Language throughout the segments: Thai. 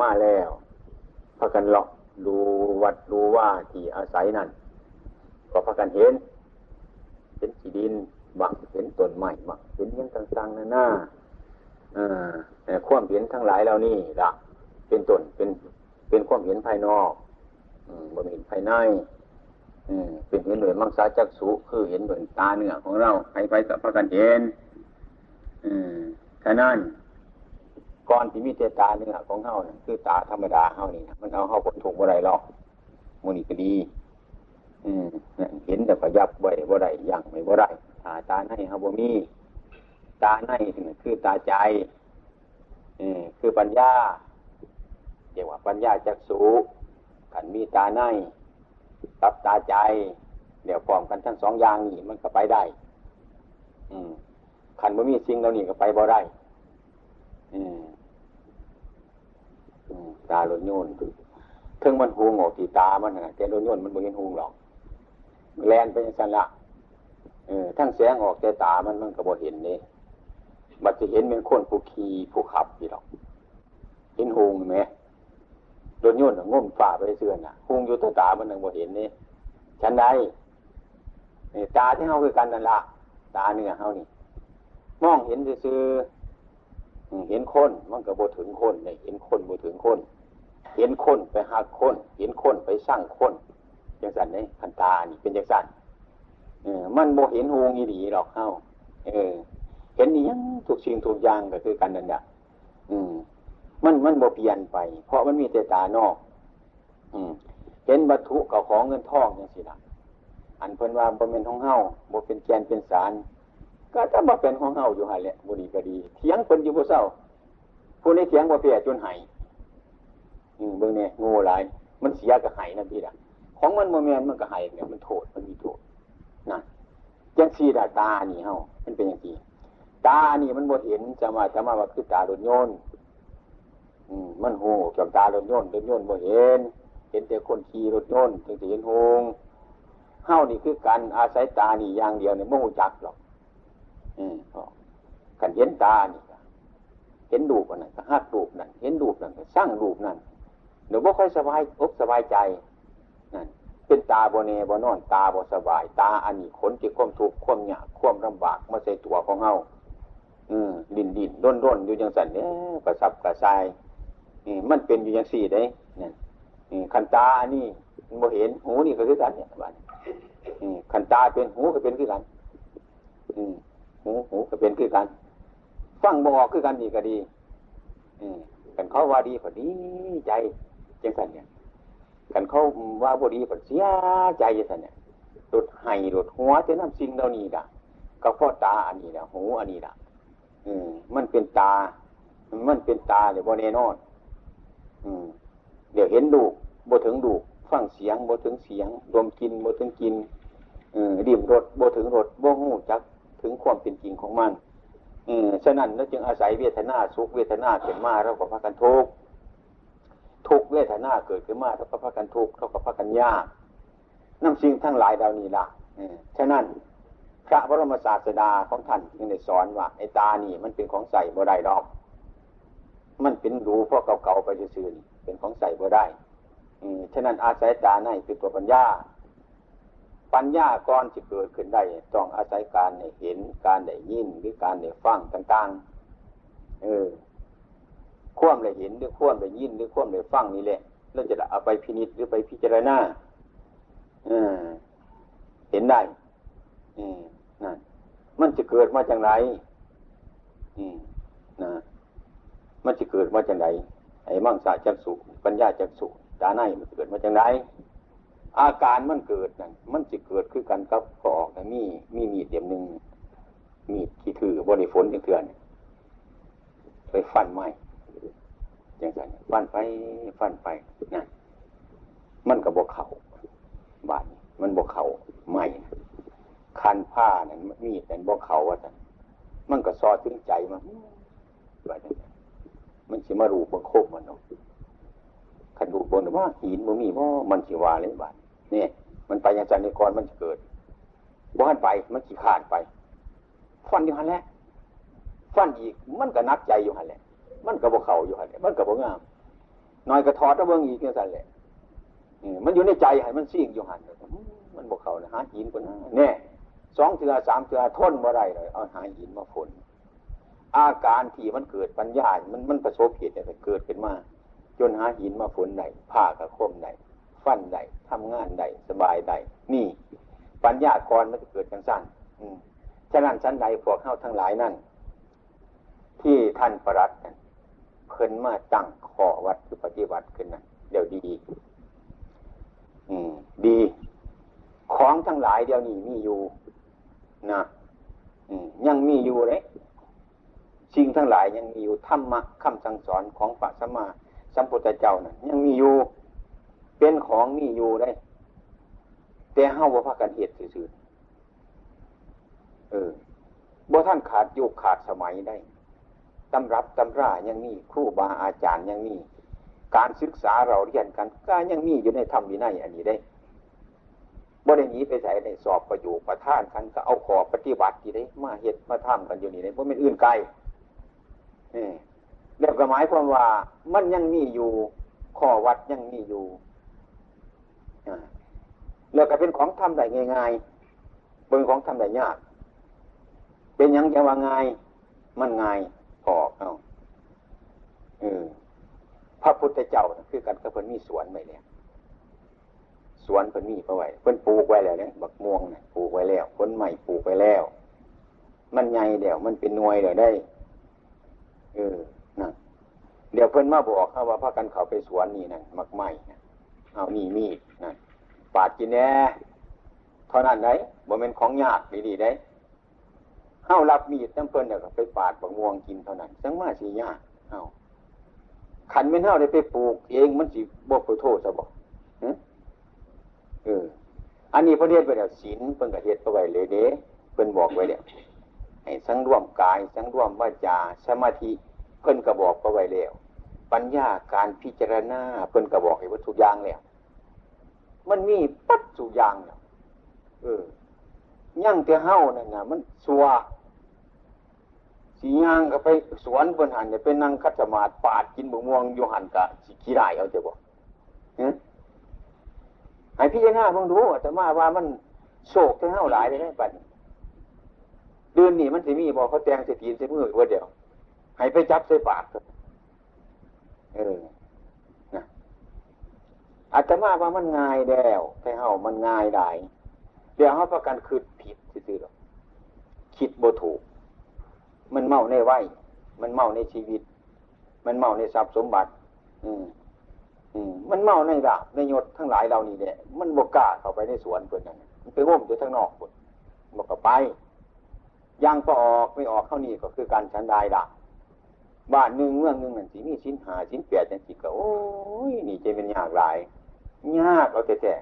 มาแล้วพากันเลาะดูวัดดูว่าที่อาศัยนั่นก็พากันเห็น เห็นที่ดินบังเห็นต้นไม้บังเห็นยังต่างๆนานาอ่าความเห็นทั้งหลายเหล่านี้ละเป็นต้นเป็นเป็นความเห็นภายนอกบ่เห็นภายในเป็นเห็นหน่วยมังสาจักสุคือเห็นหน่วยตาเนื้อของเราใครไปกับพากันเห็นแค่นั้น ก่อนที่มีเตตาเนื้อของเฮานี่คือตาธรรมดาเฮานี่นะมันเอาเฮาผลถูกบ่ได้หรอกมูนี่ก็ดีอืมเห็นแต่ก็ยับไว้บ่ได้ยังไม่บ่ได้ตาตาในเฮาบ่มีตาในคือตาใจอืมคือปัญญาเรียกว่าปัญญาจักสูขันมีตาในกับตาใจเดี๋ยวพร้อมกันทั้งสองอย่างนี่มันก็ไปได้ อืมขันบ่มีสิ่งเหล่านี้ก็ไปบ่ได้ อืม ตาลดโยนถึงมันหูงออกที่ตามันนะแต่ลดโยนมันบ่เห็นหูงหรอกแลนไปสันละเออทั้งแสงออกแต่ตามันมันก็บ่เห็นนี่บัดจะเห็นเป็นคนผู้ขี่ผู้ขับอยู่หรอก เห็นหูงไหมโดนโยนง่มฝ่าไปเสื่อนอะหูงอยู่ตัวตามันยังบ่เห็นนี่ฉันใดตาที่เฮาคือกันนั่นละตาเนื้อเฮานี่ มองเห็นซื่อ เห็นคนมันก็บ่ถึงคนเนี่ยเห็นคนบ่ถึงคน เห็นคนไปหักคน เห็นคนไปสร้างคนอย่างสันเนี่ยขันตานี่เป็นอย่างสันเออมันบ่เห็นหูงีดีหรอกเข้าเออ เห็นนี่ยังถูกสิ่งถูกอย่างก็คือกันนั่นแหละอืม มันมันบ่เปลี่ยนไป เพราะมันมีแต่ตานอก อืม เห็นวัตถุกับของเงินทองอย่างสิละอันเพิ่นว่าบ่เป็นของเฮาบ่เป็นแกนเป็นสาร ก็ถ้ามาเป็นของเฮาอยู่หันแหละบุรีก็ดีเถียงคนอยู่ผู้เศร้าผู้นี้เถียงว่าเพียจนหายเบื้องเนี่ยงูหลายมันเสียกับหายนะพี่ละของมันโมเมนมันก็หายเนี่ยมันโทษมันมีโทษนั่นยังสีดาตานี่เฮามันเป็นอย่างนี้ตานี่มันบ่เห็นจะมาจะมาว่าคือตาโดนโยนอืมมันหูจากตาโดนโยนโดนโยนบ่เห็นเห็นแต่คนขี่รถโยนถึงจะเห็นหงเฮานี่คือการอาศัยตานี่อย่างเดียวเนี่ยไม่หูจักหรอก กันเห็นตานี่เห็นดูปนั่นก็หักดูปนั่นเห็นดูปนั่นก็สร้างดูปนั่นเดี๋ยวบ่ค่อยสบายอกสบายใจนั่นเป็นตาโบเนบนอนตาบสบาย ตาอันนี้ขนจี่ความทุกข์ความหยาความลำบากมาใส่ตัวของเฮาอืมดินดินร่นร่นอยู่ยังสันเนี่ยกระซับกระซายมันเป็นอยู่ยังสี่ได้นี่ยขันตาอันนี้มันบ่เห็นหูนี่ก็คือกันเนี่ยบ้านขันตาเป็นหูก็เป็นคือกัน อืม หูหูก็เป็นคือกัน ฟังบอกคือกันดีก็ดีกันเขาว่าดีพอดีใจจังสันเนี่ยกันเขาว่าบดีพอเสียใจจังสันเนี่ยหลุดไห้หลุดหัวจะน้ำสิ่งเหล่านี้ด่ะก็เพราะตาอันนี้นะหูอันนี้ด่ะอืม มันเป็นตา มันเป็นตาเดี๋ยวบนแน่นอน อืม เดี๋ยวเห็นดูบ่ถึงดูฟังเสียงบ่ถึงเสียงดมกินบ่ถึงกินอืมดิ่มรสบ่ถึงรสบ่หูจัก ถึงความเป็นจริงของมันอืมฉะนั้นเราจึงอาศัยเวทนาสุขเวทนาเกิดมาเราก็พากันทุกทุกเวทนาเกิดขึ้นมาเราก็พากันทุกเราก็พากันยากน้ำสิ่งทั้งหลายเหล่านี้ล่ะฉะนั้นพระบรมศาสดาของท่านยังได้สอนว่าไอ้ตานี่มันเป็นของใส่บ่ได้ดอก มันเป็นรูเพราะเก่าๆไปซื่อๆเป็นของใส่บ่ได้ฉะนั้นอาศัยตาในคือตัวปัญญา ปัญญาก่อนที่เกิดขึ้นได้ต้องอาศัยการเห็นการได้ยินหรือการได้ฟังต่างๆ เออควมได้เห็นหรือควมได้ยินหรือควมได้ฟังนี่แหละเราจะเอาไปพินิจหรือไปพิจารณาเออเห็นได้อืมนั่นมันจะเกิดมาจากไหนอืมนะมันจะเกิดมาจากไหนไอ้มั่งสาจักสุปัญญาจักสุตาในมันเกิดมาจากไหน อาการมันเกิดนั่นมันจะเกิดขึ้นกันกับกอกมีมีมีดเดียมหนึ่งมีดที่ถือบริฝนอย่างเถื่อนไปฟันไม้อย่างไรฟันไปฟันไปนั่นมันกับบกเขาบาดมันบกเขาไม่คันผ้านั่นมีดนั่นบกเขาว่าแต่มันก็ซอถึงใจมันว่ามันสิมารูปบังคบมันเนาะขันรูบนว่าหินมันมีว่ามันสิวาเลยบาด นี่มันไปอย่างจันทร์กรมันจะเกิดบ้านไปมันขี้ขาดไปฟันอยู่หันแหละฟันอีกมันก็นักใจอยู่หันแหละ มันก็บกเข่าอยู่หันแหละมันก็บกงามน้อยกระทอดตะเบิงอีกเนี่ยสั่นแหละมันอยู่ในใจให้มันซิ่งอยู่หันมันบอกเข่านะหาหินคนนั้นแน่สองเถื่อสามเถื่อทนบ่ได้เลยเอาหาหินมาฝนอาการที่มันเกิดปัญญา มันมันประสบเหตุเนี่ยเกิดขึ้นมา จนหาหินมาฝนได้ผ้ากระคมได้ ฟันได้ทำงานได้สบายได้นี่ ปัญญากรมันจะเกิดกันสั้นอืฉะนั้นชั้นใดพวกเข้าทั้งหลายนั่น ที่ท่านประรัตกันเพิ่นมาตั้งขอวัดคือปฏิบัติขึ้นนะเดี๋ยวดี อืม ดี ของทั้งหลายเดี๋ยวนี้มีอยู่นะอืมยังมีอยู่เลยสิ่งทั้งหลายยังมีอยู่ธรรมะคำสั่งสอนของพระสัมมาสัมพุทธเจ้านะ่ะยังมีอยู่ เป็นของมีอยู่ได้ แต่เฮาบ่พากันเหตุซื่อเออบ่ท่านขาดยุคขาดสมัยได้ตำรับตำรายังมีครูบาอาจารย์ยังมี การศึกษาเราเรียนกันก็ยังมีอยู่ในธรรมวินัยอันนี้ได้บ่ได้หนีไปใส่ในสอบประโยชน์ประท่านกันก็เอาขอปฏิบัติที่ได้มาเหตุมาทำกันอยู่นี่ได้เพราะมันอื่นไกลเนี่เรียกหมายความว่ามันยังมีอยู่ข้อวัดยังมีอยู่ แล้วก็เป็นของทำได้ง่ายๆเป็นของทำได้ยาก เป็นยังจะว่าง่าย มันง่ายพอเอาเออพระพุทธเจ้าคือกันกับเพิ่นมีสวนไว้เนี่ยสวนเพิ่นมีเอาไว้เพิ่นปลูกไว้แล้วเนี่ยบักม่วงเนี่ยปลูกไว้แล้วผลใหม่ปลูกไว้แล้ว มันใหญ่เดี๋ยวมันเป็นหน่วยเดี๋ยวได้เออนะเดี๋ยวเพิ่นมาบอกว่าพากันเขาไปสวนนี่นั่นมักไม้ เอานี่มีดนั่นปาดกินแน่เท่านั้นไหนบ่เป็นของยากดีๆได้เฮารับมีดจังเพิ่นเนี่ยไปปาดบักม่วงกินเท่านั้นจังมาสิยากเฮาขันไม่เท่าได้ไปปลูก เองมันสิบ่ขอโทษซะบ่เออ อันนี้พระเทศไปแล้วศีลเพิ่นก็เฮ็ดเอาไว้เลยเด้เพิ่นบอกไว้แล้วให้สังรวมกาย สังรวมวาจาสมาธิเพิ่นก็บอกเอาไว้แล้ว ปัญญาการพิจารณาเพิ่นก็บอกให้ว่าทุอย่างแล้วมันมีปัดสุอย่างแล้วเออยั่งแต่เฮานั่นน่ะมันสัวสีย่างก็ไปสวนบนหันเนี่ยเป็นนั่งคัดสมาธิปาดกินบุม่วงอยู่หันกะสิขี้ได้เอาจะบอกให้พี่จะหน้ามึงดูแต่มาว่ามันโศกที่เฮาหลายเลยได้ปัดเดือนนี้มันสิมีบอกเขาแตงเสตีนเสมือว่าเดียวให้ไปจับใส่ปาก เออนะอาตมาว่ามันง่ายแล้วแต่เฮามันง่ายได้เดี๋ยวเขาประกันคืดผิดซื่อๆหรอกคิดบ่ถูก มันเมาในไหวมันเมาในชีวิต มันเมาในทรัพย์สมบัติ อืมอืมมันเมาในดาบในยศทั้งหลายเรานี่เนี่ยมันบกกล้าเข้าไปในสวนเพื่อนนั่นมันไปง่มอยู่ทางนอกคนบอกก็ไปยังก็ออกไม่ออกเข้านี่ก็คือการชันได้ละ บ้านหนึ่งเมืองหนึ่งนั่นสิมีชิ้นหาชิ้นแปดจังสิก็โอ้ยนี่จะเป็นยากหลายยากเอาแต่แต่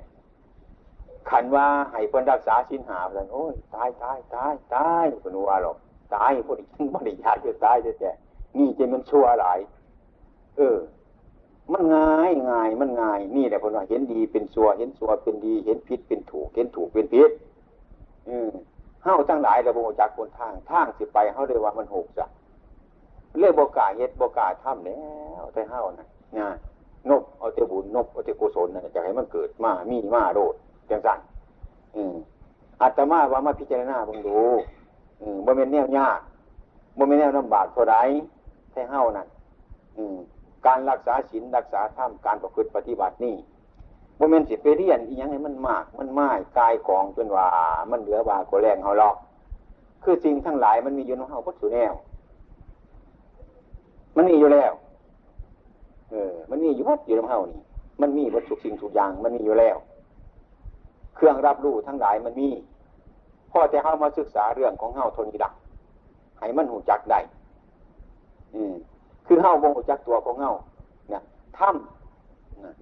ขันว่าให้เพิ่นรักษาชิ้นหาเพิ่นโอ้ยตายตายตายตายเพิ่นว่าหรอกตายพวกนี้ไม่ได้ยากจะตายแต่แต่นี่จะมันชั่วหลาย เออ มันง่ายง่ายมันง่าย นี่แหละผมว่าเห็นดีเป็นชั่วเห็นชั่วเป็นดี เห็นผิดเป็นถูก เห็นถูกเป็นผิดอืมเฮ้าตั้งหลายระบบจากคนทางทางสิไปเฮ้าเลยว่ามันหกจ้ะ เรื่องบกาเฮ็ดบกาถ้ำแล้วแต่เฮ้านะงานนบเอาเตบุญนบเอาเตกุศลนั่นจะให้มันเกิดมามีมาโรดจังสั่นอืมอาตมาว่ามาพิจารณาบังดูอืมบ่เป็นแนวยากบ่เป็นแนวลำบากเท่าไรแท้เฮ้านั่นการรักษาศีลรักษาธรรมการประพฤติปฏิบัตินี่บ่เป็นสิไปเรียนอีหยังให้มันมาก มันไม้กายกองจนว่า มันเหลือบาก็แรงเฮาหรอก คือสิ่งทั้งหลายมันมีอยู่ในเฮาพุทธแนว มันมีอยู่แล้ว เออ มันมีอยู่วัดอยู่ในเฮานี่ มันมีวัตถุสิ่งทุกอย่าง มันมีอยู่แล้ว เครื่องรับรู้ทั้งหลายมันมีพ่อแจะเข้ามาศึกษาเรื่องของเฮาทนีดักให้มันหูจักได้อืมคือเฮาบงหูจักตัวของเฮาเนี่ยถ้ำนะ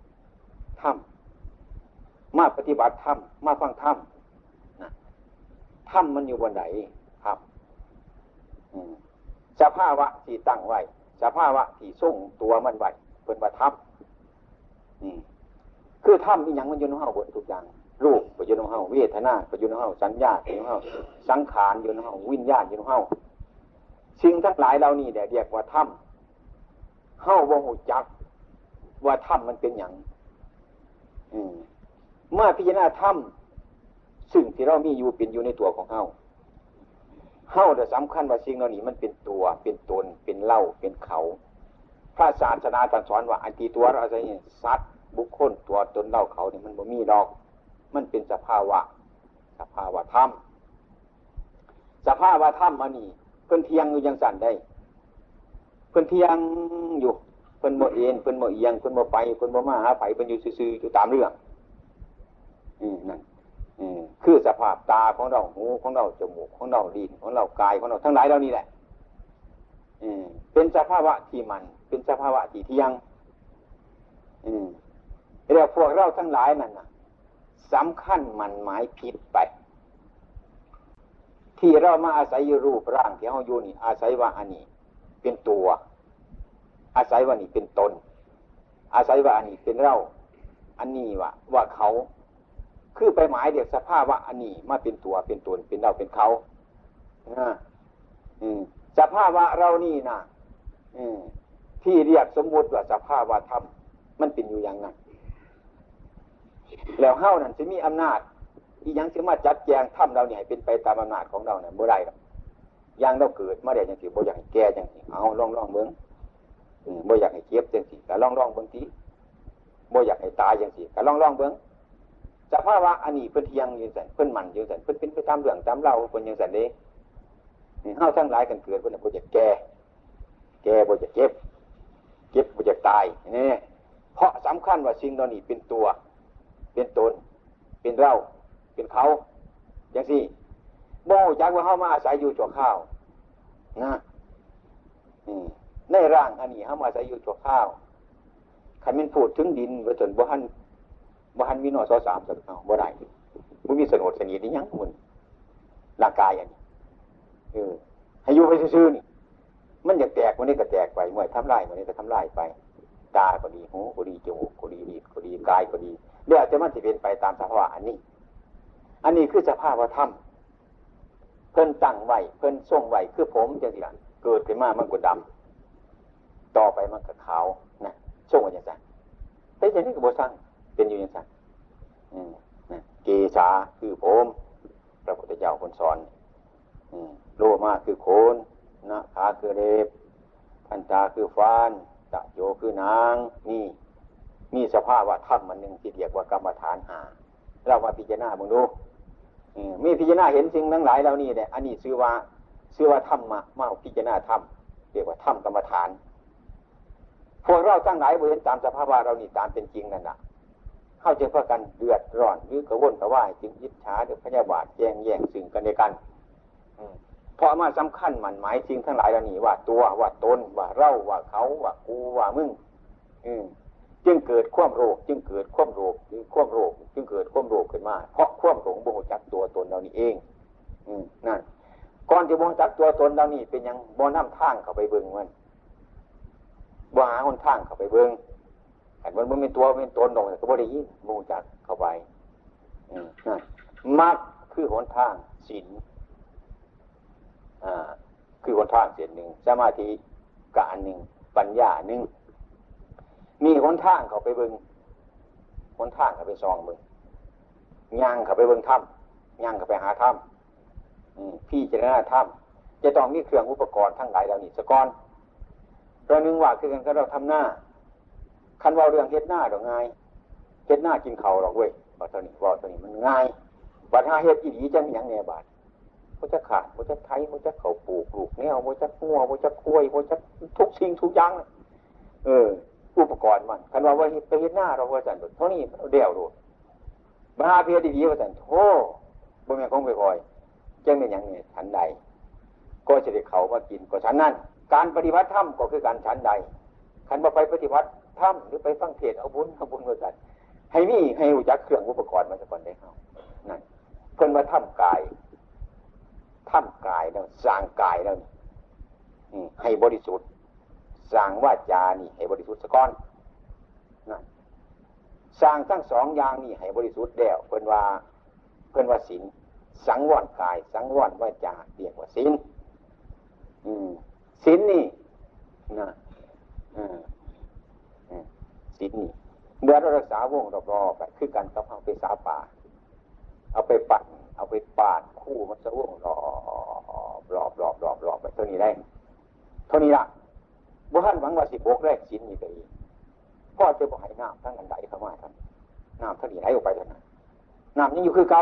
ถ้ำมาปฏิบัติถ้ำมาฟังถ้ำนะถ้ำมันอยู่บนไหนครับสภาวะที่ตั้งไว้ สภาวะที่ส่งตัวมันไหวเป็นว่าถ้ำคือถ้ำอีหยังมันยู่นเฮาบนทุกอย่างรูปก็ยู่นเฮาเวทนาก็ยู่นเฮาสัญญาอยู่นเฮาสังขารยู่นเฮาวิญญาณยู่นเฮาสิ่งทั้งหลายเหล่านี้เนี่ยเรียกว่าถ้ำเฮาบ่หูจัก ว่าถ้ำมันเป็นอย่างเมื่อพิจารณาถ้ำซึ่งที่เรามีอยู่เป็นอยู่ในตัวของเฮา เฮาแต่สำคัญว่าสิ่งเหล่านี้มันเป็นตัว เป็นตน เป็นเล่า เป็นเขา พระศาสนาตรัสสอนว่าอันที่ตัวเราอะไรสัตว์บุคคลตัวตนเราเขาเนี่ยมันบ่มีดอก มันเป็นสภาวะ สภาวะธรรม สภาวะธรรมอันนี้เพิ่นเที่ยงอยู่จังซั่นได้ เพิ่นเที่ยงอยู่ เพิ่นบ่เอนเพิ่นบ่เอียงเพิ่นบ่ไปเพิ่นบ่มาหาไผเพิ่นอยู่ซื่อๆอยู่ตามเรื่อง อืมนั่น คือสภาพตาของเราหูของเราจมูกของเราลิ้นของเรากายของเราทั้งหลายเหล่านี้แหละเป็นสภาวะที่มัน เป็นสภาวะที่เที่ยงเรียกพวกเราทั้งหลายนั่นนะสำคัญมันหมายผิดไป ที่เรามาอาศัยรูปร่างที่เราอยู่นี่ อาศัยว่าอันนี้ เป็นตัว อาศัยว่านี่เป็นตน อาศัยว่าอันนี้เป็นเรา อันนี้ว่าว่าเขา คือไปหมายเดียกสภาพว่าอันนี้มาเป็นตัวเป็นตนเป็นเราเป็นเขาสภาพว่าเรานี่นะที่เรียกสมมติว่าสภาพว่าธรรมมันเป็นอยู่อย่างนั้นแล้วเฮ้านั่นจะมีอำนาจที่ยังสามารถจัดแจงถ้ำเราเนี่ยเป็นไปตามอำนาจของเราเนี่ยเมื่อไรหรอกยังเราเกิดมาได้ยังสิบ่อยากให้แก่ยังสิเอาลองลองเบิ้งบ่อยากให้เจ็บยังสิแต่ลองลองเบิ้งทีบ่อยากให้ตายยังสิแต่ลองลองเบิ้ง สภาวะอันนี้เพิ่นเทียงอยู่สันเพิ่นมันอยู่สันเพิ่นเป็นไปตามเรื่องตามเล่าเพิ่นยังสันเด้เฮาทั้งหลายกันเกิดเพิ่นบ่จะแก่ แก่บ่จะเจ็บ เจ็บบ่จะตายนี่เพราะสำคัญว่าสิ่งเหล่านี้เป็นตัว เป็นตน เป็นเรา เป็นเขาอย่างสี่บ่จักว่าเฮามาอาศัยอยู่ชั่วข้าวนะในร่างอันนี้เฮามาอาศัยอยู่ชั่วข้าวคันมันพูดถึงดินว่าจนบ่ทัน บ้านมีนอสอสามสักเอาบ่ได้บ่มีสนดสนิทนี่ยังมันร่างกายอันนี้เออให้อยู่ไปซื่อๆนี่ มันอยากแตกวันนี้ก็แตกไปเมื่อทำลายวันนี้ก็ทำลายไปตาก็ดีหูก็ดีจมูกก็ดีดีก็ดีกายก็ดีเดี๋ยวจะมันจะเป็นไปตามสภาวะอันนี้ อันนี้คือสภาวะธรรมเพิ่นตั้งไว้เพิ่นส่งไว้คือผมจังสิล่ะเกิดขึ้นมามันก็ดำต่อไปมันก็ขาวนะส่งไว้จังไงแต่อย่างนี้ก็บ่สร้าง เป็นอยู่อย่างนั้นเกษาคือผมพระพุทธเจ้าคนสอนโลมาคือโคนนะขาคือเรบพันตาคือฟานตะโยคือนางนี่มีสภาพว่าธรรมมันหนึ่งที่เรียกว่ากรรมฐานหาเรามาพิจารณาบึงดูมีพิจารณาเห็นสิ่งทั้งหลายเหล่านี้เนี่ยอันนี้ชื่อว่าชื่อว่าธรรมมามาพิจารณาธรรมเรียกว่าธรรมกรรมฐานพวกเราทั้งหลายเห็นตามสภาพว่าเรานี่ตามเป็นจริงนั่นแหละ เข้าใจพากันเดือดร้อนหรือกระวนกระวายจึงยิดช้าหรือพยาบาทแย่งแย่งสิ่งกันในกันเพราะมาสำคัญมันหมายจริงทั้งหลายเหล่านี้ว่าตัวว่าตนว่าเราว่าเขาว่ากูว่ามึงจึงเกิดความโรค จึงเกิดความโรคจึงความโรค จึงเกิดความโรคขึ้นมา เพราะความหลงบ่จักตัวตนเรานี่เอง อืนั่นก่อนจะบ่จักตัวตนเรานี่เป็นยังบ่น้ำทางเข้าไปเบิ้งมันบ่หาคนทางเข้าไปเบิ้ง อันมันมันเป็นตัวเป็นตนตรงก็บ่ได้ยินมูจักเข้าไปมักคือหนทางศีลอ่าคือหนทางเสียหนึ่งสมาธิกอันหนึ่งปัญญาหนึ่งมีหนทางเขาไปเบิงหนทางเขาไปซองเบิงย่างเขาไปเบิงถ้ำย่างเขาไปหาถ้ำพี่จะน่าถ้ำจะต้องมีเครื่องอุปกรณ์ทั้งหลายเหล่านี้สกอนเราหนึ่งว่าคือกันก็เราทำหน้า คันว่าเรื่องเฮ็ดหน้าดอกง่ายเฮ็ดหน้ากินเขาหรอกเว้ยว่าตัวนี้ว่าตัวนี้มันง่ายบัดห้าเฮ็ดอีดีจะมีอย่างแน่บาดมันจะขาดมันจะไทยมันจะเขาปลูกปลูกแนวมันจะงัวมันจะคุยมันจะทุกสิ่งทุกอย่างเออ อุปกรณ์มันคันว่าว่าไปเฮ็ดหน้าเราว่าสันเท่านี้เดี่ยวดูบัดห้าเพียดีๆว่าสันโธ่บ่แม่นของไปคอยจังเป็นอย่างนี้ฉันใด ก็จะได้เขามากินก็ฉันนั้น การปฏิบัติธรรมก็คือการฉันใดคันมาไปปฏิบัติ ถ้ำหรือไปฟังเทศเอาบุญเอาบุญมาจัดให้มีให้รู้จักเครื่องอุปกรณ์มันจะก่อนได้เขานั่นเพิ่นมาถ้ำกายถ้ำกายแล้วสร้างกายแล้วนี่ให้บริสุทธิ์สร้างวาจานี่ให้บริสุทธิ์สะก้อนนั่นสร้างทั้งสองอย่างนี่ให้บริสุทธิ์แล้วเพิ่นว่าเพิ่นว่าศีลสังวรกาย สังวรวาจาเรียกว่าศีลศีลนี่นะ ศีลนี่เมื่อเรารักษาวงรอบๆไปคือการกับเอาไปสาป่า เอาไปปั่นเอาไปปาดคู่มันจะวงรอบรอบรอบรอบรอบไปเท่านี้ได้เท่านี้ละบุหันหวังว่าสิบกแรกศีลนี่ไปอีกพ่อจะบอกให้น้ำทั้งอันใดเข้ามาทั้งน้ำทั้งนี้ไหลออกไปเท่านั้นน้ำยังอยู่คือเก่า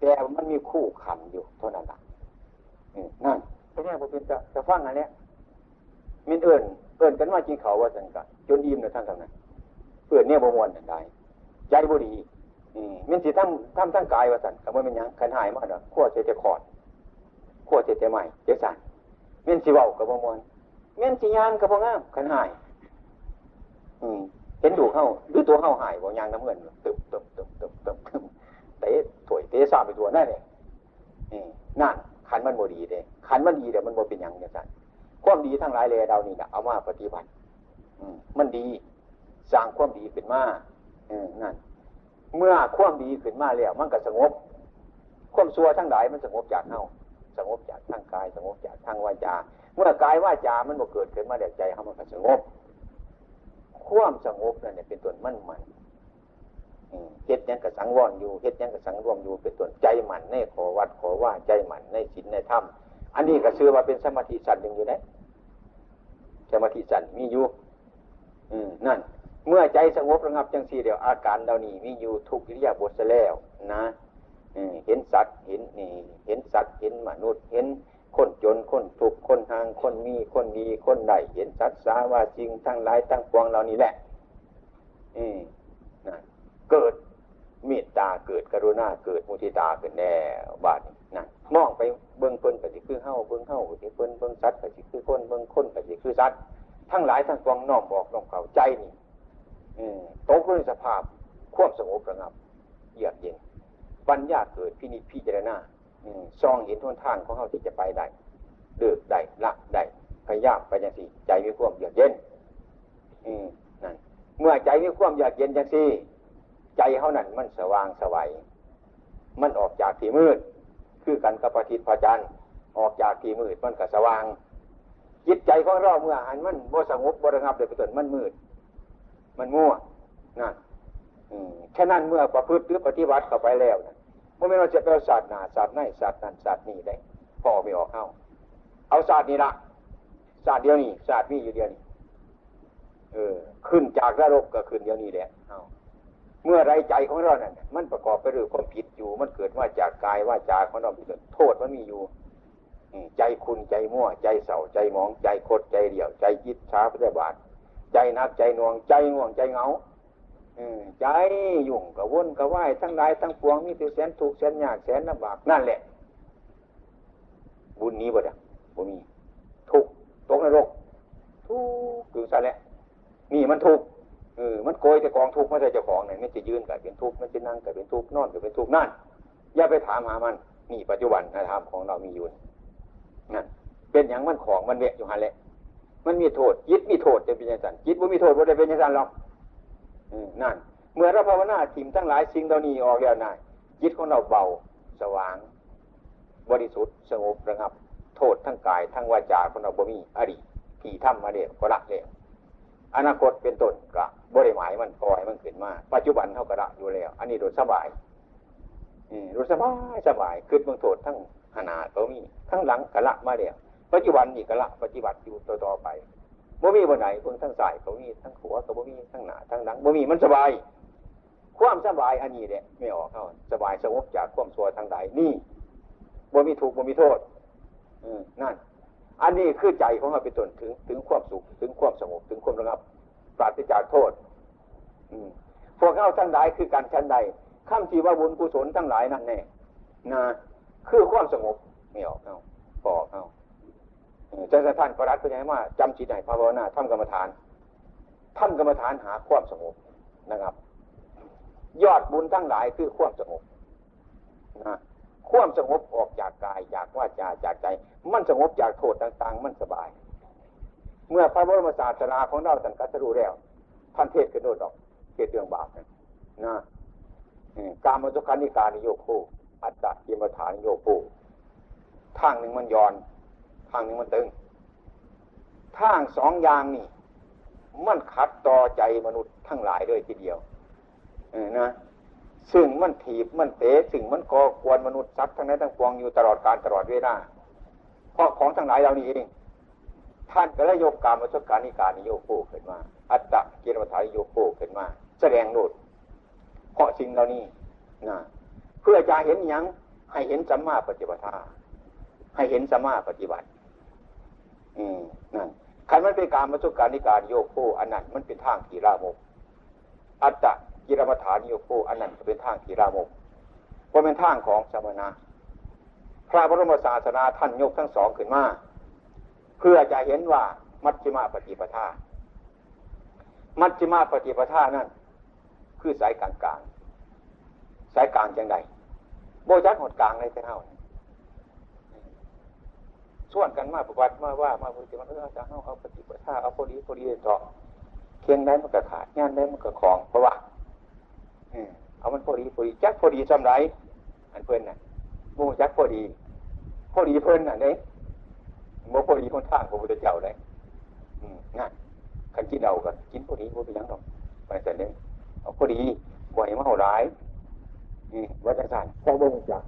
แต่มันมีคู่ขันอยู่เท่านั้นละนั่นเพราะนี่ผมเป็นจะจะฟังอันเนี้ยมินเอิญเอิญกันว่ากินเขาว่าสังกัด จนอิ่มเลยทั้งทำนั้นเพื่อนเนี่ยบวมวนอันใดใจบุรีมินสิทั้งทั้งทั้งกายว่าสันคำว่ามันยังขันหายมากเนาะขั้วเจเจคอดขั้วเจเจใหม่เจสันมินสิเว้ากับบวมวนมินสิยานกับพวงามขันหายเห็นดูเข้าหรือตัวเข้าหายบ่ยางน้ำเงินตึบตึบตึบตึบตึบตึบเตะถวยเตะสาบไปตัวนั่นเลยนั่นขันมันโมดีเด้ขันมันดีเดี๋ยวมันโมเป็นย่างเนี่ยสันความดีทั้งหลายเลยเรานี่นะเอามาปฏิบัติ มันดีสร้างความดีขึ้นมาอนั่นเมื่อความดีขึ้นมาแล้วมันก็สงบ ความชั่วทั้งหลายมันสงบจากเน่าสงบจากทางกาย สงบจากทางวาจา เมื่อกายวาจามันบ่เกิดขึ้นมาแด่ใจเขามันก็สงบความสงบนั่นเนี่ยเป็นตัวมั่นมันเฮ็ดยังกับสังวรอยู่เฮ็ดยังกับสังรวมอยู่เป็นตัวใจหมันในขอวัดขอว่าใจหมันในศีลในธรรมอันนี้ก็ซื้อว่าเป็นสมาธิสันหนึ่งอยู่นะสมาธิสันมีอยู่ นั่น เมื่อใจสงบระงับจังสีเดียวอาการเหล่านี้มีอยู่ทุกอิริยาบถแล้วนะเห็นสัตว์เห็นนี่เห็นสัตว์เห็นมนุษย์เห็นคนจนคนทุกคนห่างคนมีคนดีคนใดเห็นสัตว์สาว่าจริงทั้งหลายทั้งปวงเหล่านี้แหละนั่นเกิดเมตตาเกิดกรุณาเกิดมุทิตาเกิดแน่บาดนั่นมองไปเบื้องเพิ่นก็สิคือเฮ้าเบื้องเฮ้าก็สิเพิ่นเบื้องสัตว์ก็สิคือคนเบื้องคนก็สิคือสัตว์ ทั้งหลายทั้งปวงน้อมบอกน้อมเข้าใจนี่ตกในสภาพควบสงบระงับเยือกเย็นปัญญาเกิดพินิจพิจารณาซองเห็นทนทางของเขาที่จะไปได้เลือกได้ละได้พยายามไปอย่างสี่ใจมีความเยือกเย็นนั่นเมื่อใจมีความเยือกเย็นอย่างสี่ใจเขานั่นมันสว่างสวัยมันออกจากที่มืด คือกันกับพระอาทิตย์พจันออกจากที่มืดมันก็สว่าง จิตใจของเราเมื่อหันมันบ่สงบบระงับเลยไปต้นมันมืด มันมั่วนั่นแค่นั้นเมื่อประพฤติหรือปฏิบัติเข้าไปแล้วนะมื่อไม่เราจะไปเอาศาสตร์หนาศาสตร์นั่นศาสตร์นั้นศาสตร์นี้ได้พอไม่ออกเข้าเอาศาสตร์นี้ละศาสตร์เดียวนี้ศาสตร์มีอยู่เดียวนี้เออ ขึ้นจากนรกก็ขึ้นเดียวนี้แหละเอาเมื่อไรใจของเราเนี่ยมันประกอบไปด้วยความผิดอยู่ มันเกิดว่าจากกายว่าจากของเราโทษมันมีอยู่ ใจคุณใจมั่ว ใจเศร้าใจมอง ใจโคตรใจเดี่ยว ใจยิดช้าพระบาท ใจนักใจนวง ใจง่วงใจเหงาใจยุ่งกับวนกับไหวทั้งหลายทั้งปวงมีแต่แสนถูกแสนยากแสนลำบากนั่นแหละ บุญนี้บ่ดะบ่มีทุกตกนรกทุกคือซะแหละนี่มันทุกเออมันโกยแต่กองทุกไม่ใช่เจ้าของเนี่ยมันจะยืนกับเป็นทุกมันจะนั่งกับเป็นทุกนอนกับเป็นทุกนั่นอย่าไปถามหามัน นี่ปัจจุบันนะธรรมของเรามีอยู่ นั่นเป็นอย่างมันของมันเวะอยู่หันแหละมันมีโทษยิดมีโทษจะเป็นยังไงจิตว่มีโทษว่าจะเป็นยังไงหรอกนั่น เมื่อเราภาวนาทิมทั้งหลายสิ่งเหล่านี้ออกแล้วนะจิตของเราเบาสว่าง บริสุทธิ์สงบระงับ โทษทั้งกายทั้งวาจาของเราบ่มีอดีตที่ทำมาเดียวก็ละเลยอนาคตเป็นต้นก็บริหมายมันปล่อยมันขึ้นมา ปัจจุบันเท่ากระอยู่แล้ว อันนี้โดยสบายรู้สบายสบายคือบางโทษทั้งขนาดก็มี ทั้งหลังกะละมาเดียวปัจจุบันนี่กะละปฏิบัติอยู่ต่อต่อไปบ่มีบนไหนเพิ่งทั้งสายเขามีทั้งขัวเขาบ่มีทั้งหนาทั้งหลังบ่มีมันสบาย ความสบายอันนี้เนี่ยไม่ออกเขาสบายสงบจากความสัวทางใดนี่บ่มีถูกบ่มีโทษอืนั่น อันนี้คือใจของเราเป็นต้นถึง ถึงความสุขถึงความสงบถึงความระงับปราศจากโทษอืมพวกเขาทั้งหลายคือการชั้นใดข้ามทีว่าบุญกุศลทั้งหลายนั่นแน่นะคือความสงบ ไม่ออกเขาปอกเขาเจ้าท่านประรัตเป็นไงว่าจำจิตไหนภาวนาทำกรรมฐานทำกรรมฐานหาความสงบนะครับ ยอดบุญทั้งหลายคือความสงบนะความสงบออกจากกายจากว่าจาจากใจ มันสงบจากโทษต่าง ๆ มันสบาย เมื่อพระบรมศาสนาของเราสังกัสรู้แล้ว ท่านเทศกันโดดอกเทศเรื่องบาปนะการมสุขานิการนิโยโคอัตตะยิมฐานโยโค ทางหนึ่งมันย้อนทางหนึ่งมันตึงทางสองอย่างนี่ มันขัดต่อใจมนุษย์ทั้งหลายด้วยทีเดียวเออนะซึ่งมันถีบมันเตะซึ่งมันก่อกวนมนุษย์สัตว์ทั้งนั้นทั้งปวงอยู่ตลอดการตลอดเวลาเพราะของทั้งหลายเหล่านี้เองท่านก็เลยยกการมาชกการนิการนิโยโกขึ้นมา อัตตะกิรมัฐานิโยโกขึ้นมา แสดงโลดเพราะสิ่งเหล่านี้นะเพื่อจะเห็นยังให้เห็นสัมมาปฏิบัติ ให้เห็นสัมมาปฏิบัติ อืมนั่นคันมันเป็นการมาสุการนิการโยโคอันนั้นมันเป็นทางกีรามก อัตตะกิรมฐานโยโคอันนั้นเป็นทางกีรามกเพราเป็นทางของสมณะพระบรมศาสนาท่านยกทั้งสองขึ้นมาเพื่อจะเห็นว่ามัชฌิมาปฏิปทา มัชฌิมาปฏิปทานั่นคือสายกลางกลางสายกลางจังใดโบจักหดกลางในเท่า ส่วนกันมาประวัติมาว่ามาพุทธิมันเออจะเอาเอาปฏิปทาเอาพอดีพอดีเจาะเคียงได้มันก็ขาดงานได้มันก็คลองเพราะว่าเอามันพอดีพอดีจักพอดีจำไรอันเพื่อนน่ะมูจักพอดี พอดีเพื่อนน่ะเนี่ยโมพอดีคนทางพระพุทธเจ้าเลยง่ายขันกินเอากันกินพอดีพอดียังหรอกไปแต่เนี้ยเอาพอดีบ่อยมาเอาหลายวัฏจักรพอบ่งจาก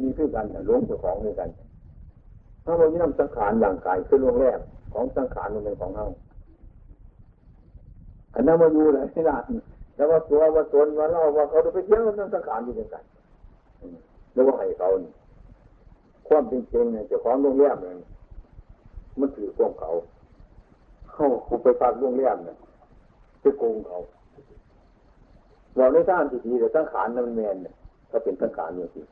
มีคือกันล้มเจ้าของด้วยกัน ถ้าเรายึดนำสังขารอย่างกายคือล่วงแรกของสังขารมันเป็นของเราอันนั้นมาอยู่เลยที่นั่นแล้วว่าตัวว่าตนว่าเราว่าเขาไปเที่ยวนั่งสังขารอยู่ด้วยกันแล้วว่าให้เขาความจริงๆเนี่ยเจ้าของล่วงแรกเนี่ยมันถือความเขาเข้าคุไปฟักล่วงแรกเนี่ยไปโกงเขาเราในสร้างทีทีแต่สังขารนั้นแมนเนี่ยก็เป็นสังขารอย่างที่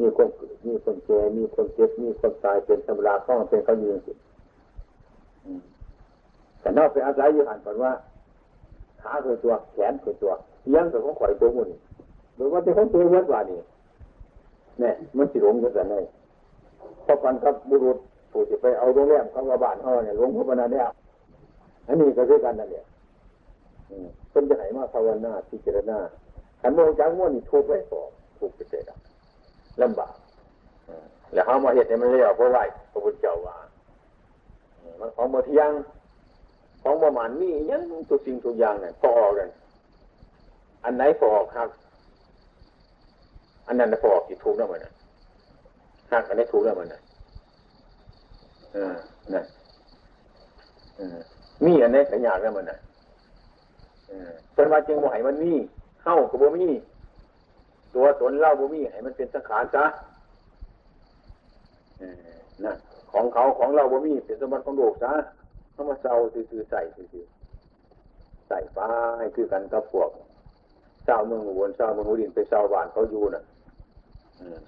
มีคนเกิดมีคนแก่มีคนเจ็บมีคนตายเป็นธรรมดาต้องเป็นเขาอยู่อย่างนี้แต่นอกไปอาศัยอยู่หันก่อนว่าขาคือตัวแขนคือตัวยังแต่ของข่อยตัวมุ่นหรือว่าที่ของตัววัดว่านี่เนี่ยมันสิหลงกันแต่ไหนพอปันกับบุรุษผู้ที่ไปเอาโรงแรมเขากระบาดเขาเนี่ยหลงพ่อปนาเนี่ยอันนี้ก็คือกันนั่นแหละเป็นจะไหนมาภาวนาพิจารณาขันโมงจังม้วนนี่ทุกไปสองทุกไปเสร็จ ลำบากแล้วเขามาเห็นเนี่ยมันเรียกว่าไหวพระพุทธเจ้าว่ามันของมาเที่ยงของประมาณนี้ยังทุกสิ่งทุกอย่างเนี่ยพอกัน อันไหนพอครับ อันนั้นพอที่ถูกแล้วมันนะหักอันนี้ถูกแล้วมันนะอ่านั่นมีอันนี้ขยากแล้วมันนะเป็นว่าจึงบ่ให้มันมีเข้ากับบ่มี ตัวตนเล่าบ่มีให้มันเป็นสังขารซะนั่นของเขาของเราบ่มีเป็นสมบัติของโลกซะเขามาเศร้าซื่อใส่ซื่อใส่ไปคือกันกับพวกเจ้าเมืองอุบลเจ้าเมืองอุดินไปเจ้าบ้านเขาอยู่น่ะ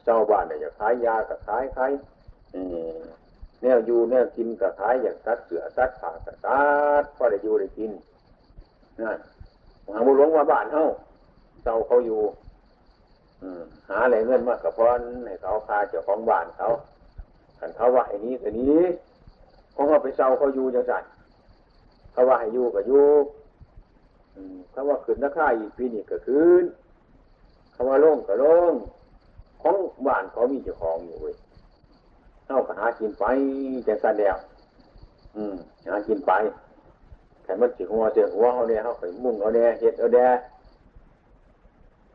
เจ้าบ้านเนี่ยจะขายยากับขายขายแนวอยู่แนวกินกับขายอย่างตัดเสือตัดผ่าตัดตัดพอได้อยู่ได้กินนั่นหางบุหลวงว่าบ้านเขาเจ้าเขาอยู่ หาอะไรเงินมากกับพรให้เขาพาเจ้าของบ้านเขาขันเขาว่าไอ้นี้ไอ้นี้เขาก็ไปเศร้าเขาอยู่จังสันเขาว่าให้อยู่ก็อยู่เขาว่าขึ้นราคาอีกปีนี้ก็ขึ้นเขาว่าลงก็ลงของบ้านเขามีเจ้าของอยู่เว้ยเอาก็หากินไปจังสันแล้วอืมหากินไปแต่มันจิหัวเสียหัวเขาเนี่ยเขาไปมุ่งเขาเนี่ยเห็ดเอาเนี่ย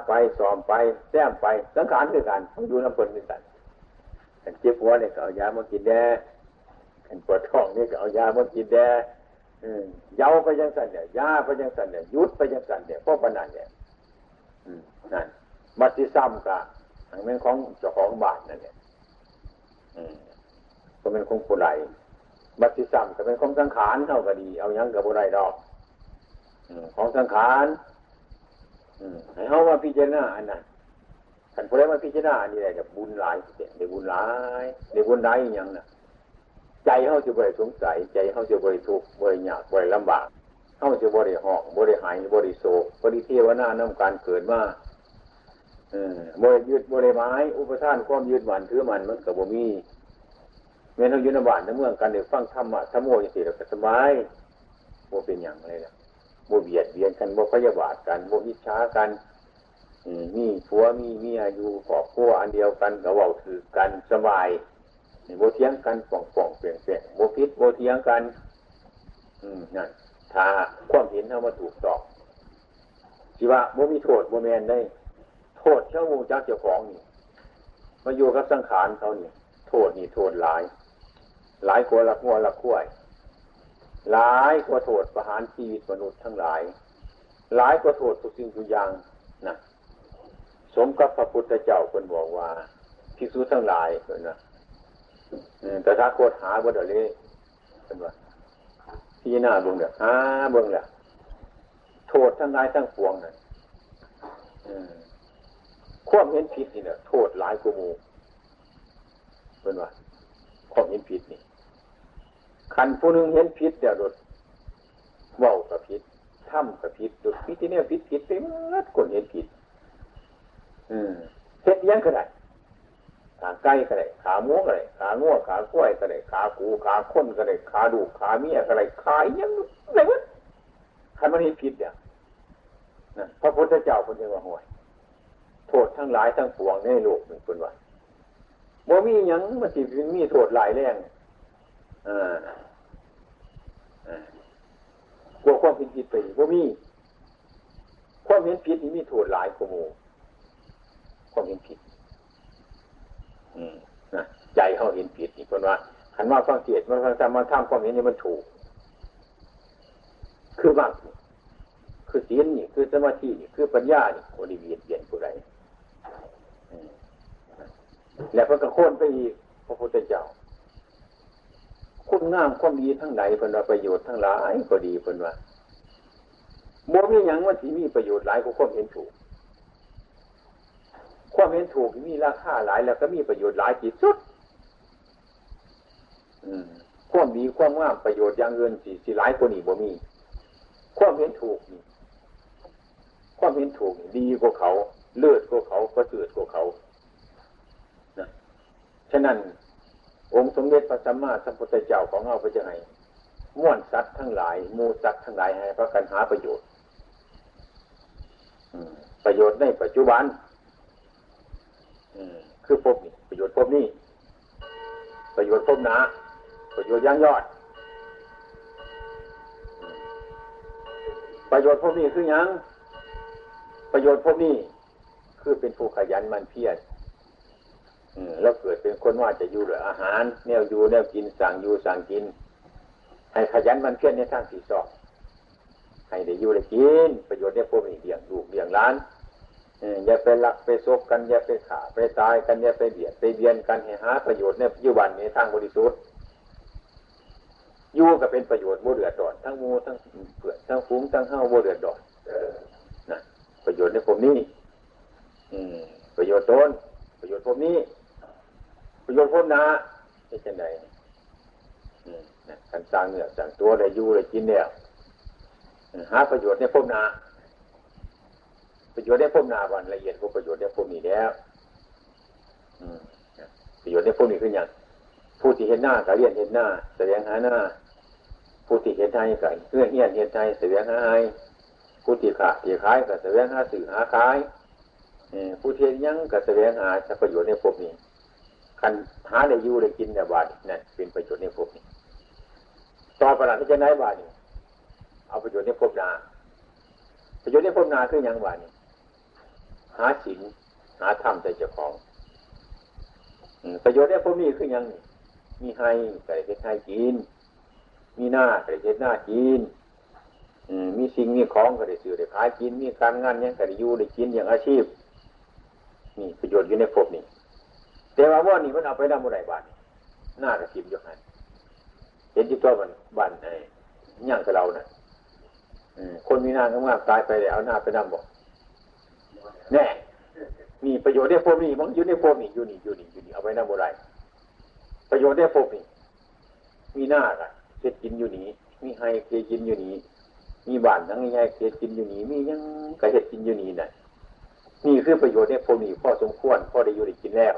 ไปสอมไปแต้มไปสังขารด้วยกันเขาดูน้ำเพลินด้วยกันกันเจ็บหัวเนี่ยก็เอายามากินแด่กันปวดท้องเนี่ยก็เอายามากินแด่เย้าไปยังสันเนี่ยยาไปยังสันเนี่ยยุดไปยังสันเนี่ยพวกปนันเนี่ยนั่นมัติซ้ำกะอันเป็นของเจ้าของบ้านนั่นเนี่ยก็เป็นของผู้ใดบัติซ้ำก็เป็นของสังขารเท่าก็ดี เอายังกับผู้ใดดอกของสังขาร ให้เขาว่าพิจารณาอันนั้นขันผู้ใดมาพิจารณาอันนี้ได้กับบุญหลายได้บุญหลายได้บุญหลายอย่างน่ะใจเขาจะบริสงสัย ใจเขาจะบริทุกข์บริยากบริลำบากเขาจะบริหอกบริหายบริโศกบริเทวนาน้ำการเกิดมาบริยึดบริไม้อุปทานความยึดหมันถือมันมันกับบ่มีเมื่อเราอยู่ในบ้านในเมืองกันเดี๋ยวฟังธรรมะธรรมโมยสิเราก็สบายบ่เป็นอย่างไรล่ะ บ่เบียดเบียนกันบ่พยาบาทกันบ่อิจฉากันมีผัวมีเมียอยู่ครอบครัวอันเดียวกันก็เว้าถือกันสบายโบเทียงกันป่องป่องเปลี่ยนเปลี่ยนโบพิษโบเทียงกัน อืมนั่นถ้าความเห็นเอามาถูกต้องสิว่าบ่มีโทษบ่แมนได้ โทษเช่ามูจักเจ้าของนี่มาอยู่กับสังขารเขานี่โทษนี่โทษหลาย หลายกว่าละงัวละคุ้ย หลายกว่าโทษประหารชีวิตมนุษย์ทั้งหลาย หลายกว่าโทษทุกสิ่งทุกอย่างนะสมกับพระพุทธเจ้าคนบอกว่าภิกษุทั้งหลายคนนะแต่ถ้าโคตรหาบ่ได้เลยเป็นว่าพี่หน้าเบิ่งเด้อหาเบิ่งแหละโทษทั้งหลายทั้งปวงนั่นความเห็นผิดนี่เนี่ยโทษหลายกว่าหมู่เป็นว่าความเห็นผิดนี่ ขันผู้หนึ่งเห็นผิดเดี๋ยวโดดเว้ากับผิดทำกับผิดโดดผิดที่เนี่ยผิดผิดไปหมดคนเห็นผิดอืมเฮ็ดยังก็ได้ขาไก่ก็ได้ขาหมูก็ได้ขางัวขากล้วยก็ได้ขากูขาข้นก็ได้ขาดูขาเมียก็ได้ขายังอะไรวะขันมันเห็นผิดเนี่ยพระพุทธเจ้าคนเดียวว่าห่วยโทษทั้งหลายทั้งปวงในโลกหนึ่งคนว่าบ่มียังมันสิมีโทษหลายแรงอ่า กลัวความผิดผิดไปบ่ามี ความเห็นผิดนี่มีโทษหลายกว่ามูความเห็นผิด อืมนะใจเขาเห็นผิดนี่คนว่าขันว่าฟังเกียรติมาฟังธรรมมาทำความเห็นนี่มันถูก คือบ้างคือศีลนี่ คือสมาธินี่ คือปัญญานี่โอดีเวียนเวียนผู้ใดแล้วก็กระโค่นไปอีกพระพุทธเจ้า คุณงามความดีทั้งไหนเป็นว่าประโยชน์ทั้งหลายก็ดีเป็นว่าโมมีอย่างว่าที่มีประโยชน์หลายกว่าความเห็นถูก ความเห็นถูกมีราคาหลายแล้วก็มีประโยชน์หลายที่สุดความดีความงามประโยชน์อย่างเงินสี่สี่หลายกว่านี้บ่มี ความเห็นถูกนี่ความเห็นถูกดีกว่าเขา เลือดกว่าเขาก็เกิดกว่าเขาฉะนั้น องค์สมเด็จพระสัมมาสัมพุทธเจ้าของเราพระเจ้าให้ม้วนสัตว์ทั้งหลาย มูสัตว์ทั้งหลายให้พระกันหาประโยชน์ประโยชน์ในปัจจุบันคือพบนี่ประโยชน์พบนี่ประโยชน์พบนาประโยชน์ย่างยอด ประโยชน์พบนี่คือยังประโยชน์พบนี่คือเป็นผู้ขยันมันเพียร แล้วเกิดเป็นคนว่าจะอยู่หรืออาหารแนวอยู่แนวกินสั่งอยู่สั่งกิน ให้ขยันมันเพี้ยรในทางที่สองให้ได้อยู่ได้กิน ประโยชน์เนี่ยพวกนี้เลี้ยงลูกเลี้ยงล้านอย่าไปหลักไปซบกันอย่าไปขาไปตายกันอย่าไปเบียดไปเบียนกันให้หาประโยชน์ในปัจจุบันในทางบริสุทธิ์อยู่ก็เป็นประโยชน์โมเดือดดอนทั้งมูทั้งเปลือกทั้งฟุ้งทั้งเฮ้าโมเดือดดอนนะประโยชน์ในพวกนี้อืมประโยชน์ตนประโยชน์พวกนี้ โยชน์พ้นนาเป็นจังไดการสร้างเนื้อสร้างตัวได้ยู่ได้กินเนี่ยหาประโยชน์ในพ้นนาประโยชน์ในพ้นนาวันละเอียดกว่าประโยชน์ในพ้นนี้แล้วประโยชน์ในพ้นนี้คืออย่างผู้ที่เห็นหน้าก็เรียนเห็นหน้า แสดงหาหน้า ผู้ที่เห็นใจก็เพื่อเฮียนเห็นใจแสดงหาให้ผู้ที่ขาดที่ขายก็แสดงหาสื่อหาขายผู้เที่ยังก็แสดงหาประโยชน์ในภพนี้ คันหาได้อยู่ได้กินเนี่ยบาดนั่นเป็นประโยชน์ในภพนี้ต่อประหลาดที่จะไหนบาดนี่เอาประโยชน์ในภพนาประโยชน์ในภพนาคือยังบาดนี่หาศีลหาธรรมใจเจ้าของประโยชน์ในภพนี้คือยังมีให้ใส่เป็นให้กิน มีหน้าใส่เป็นหน้ากินมีสิ่งมีของก็ได้ซื้อได้ขายกิน มีการงานยังก็ได้อยู่ได้กินอย่างอาชีพ นี่ประโยชน์อยู่ในภพนี้ แต่ว่าว่านี่มันเอาไปได้เมื่อไรบ้านหน้ากระชิมยกให้เห็นที่ตัวมันบ้านไอ้ย่างกับเรานะ่ะคนมีหน้างามๆตายไปแล้วเอาหน้าไปนำบอกแน่มีประโยชน์ได้พวกนี้มันอยู่ในพวกนี้อยู่นี่อยู่นี่อยู่นี่เอาไปได้มื่ไรประโยชน์ได้พวกนี้มีหน้ากันเก็ดกินอยู่นี่มีให้เกกินอยู่นี่มีบ้านทั้งนี้ให้เกกินอยู่นี่มียังกระเห็ดกินอยู่นี่น่ะนี่คือประโยชน์ในพวกนี้พ่อสมควรพ่อได้อยู่ได้กินแล้ว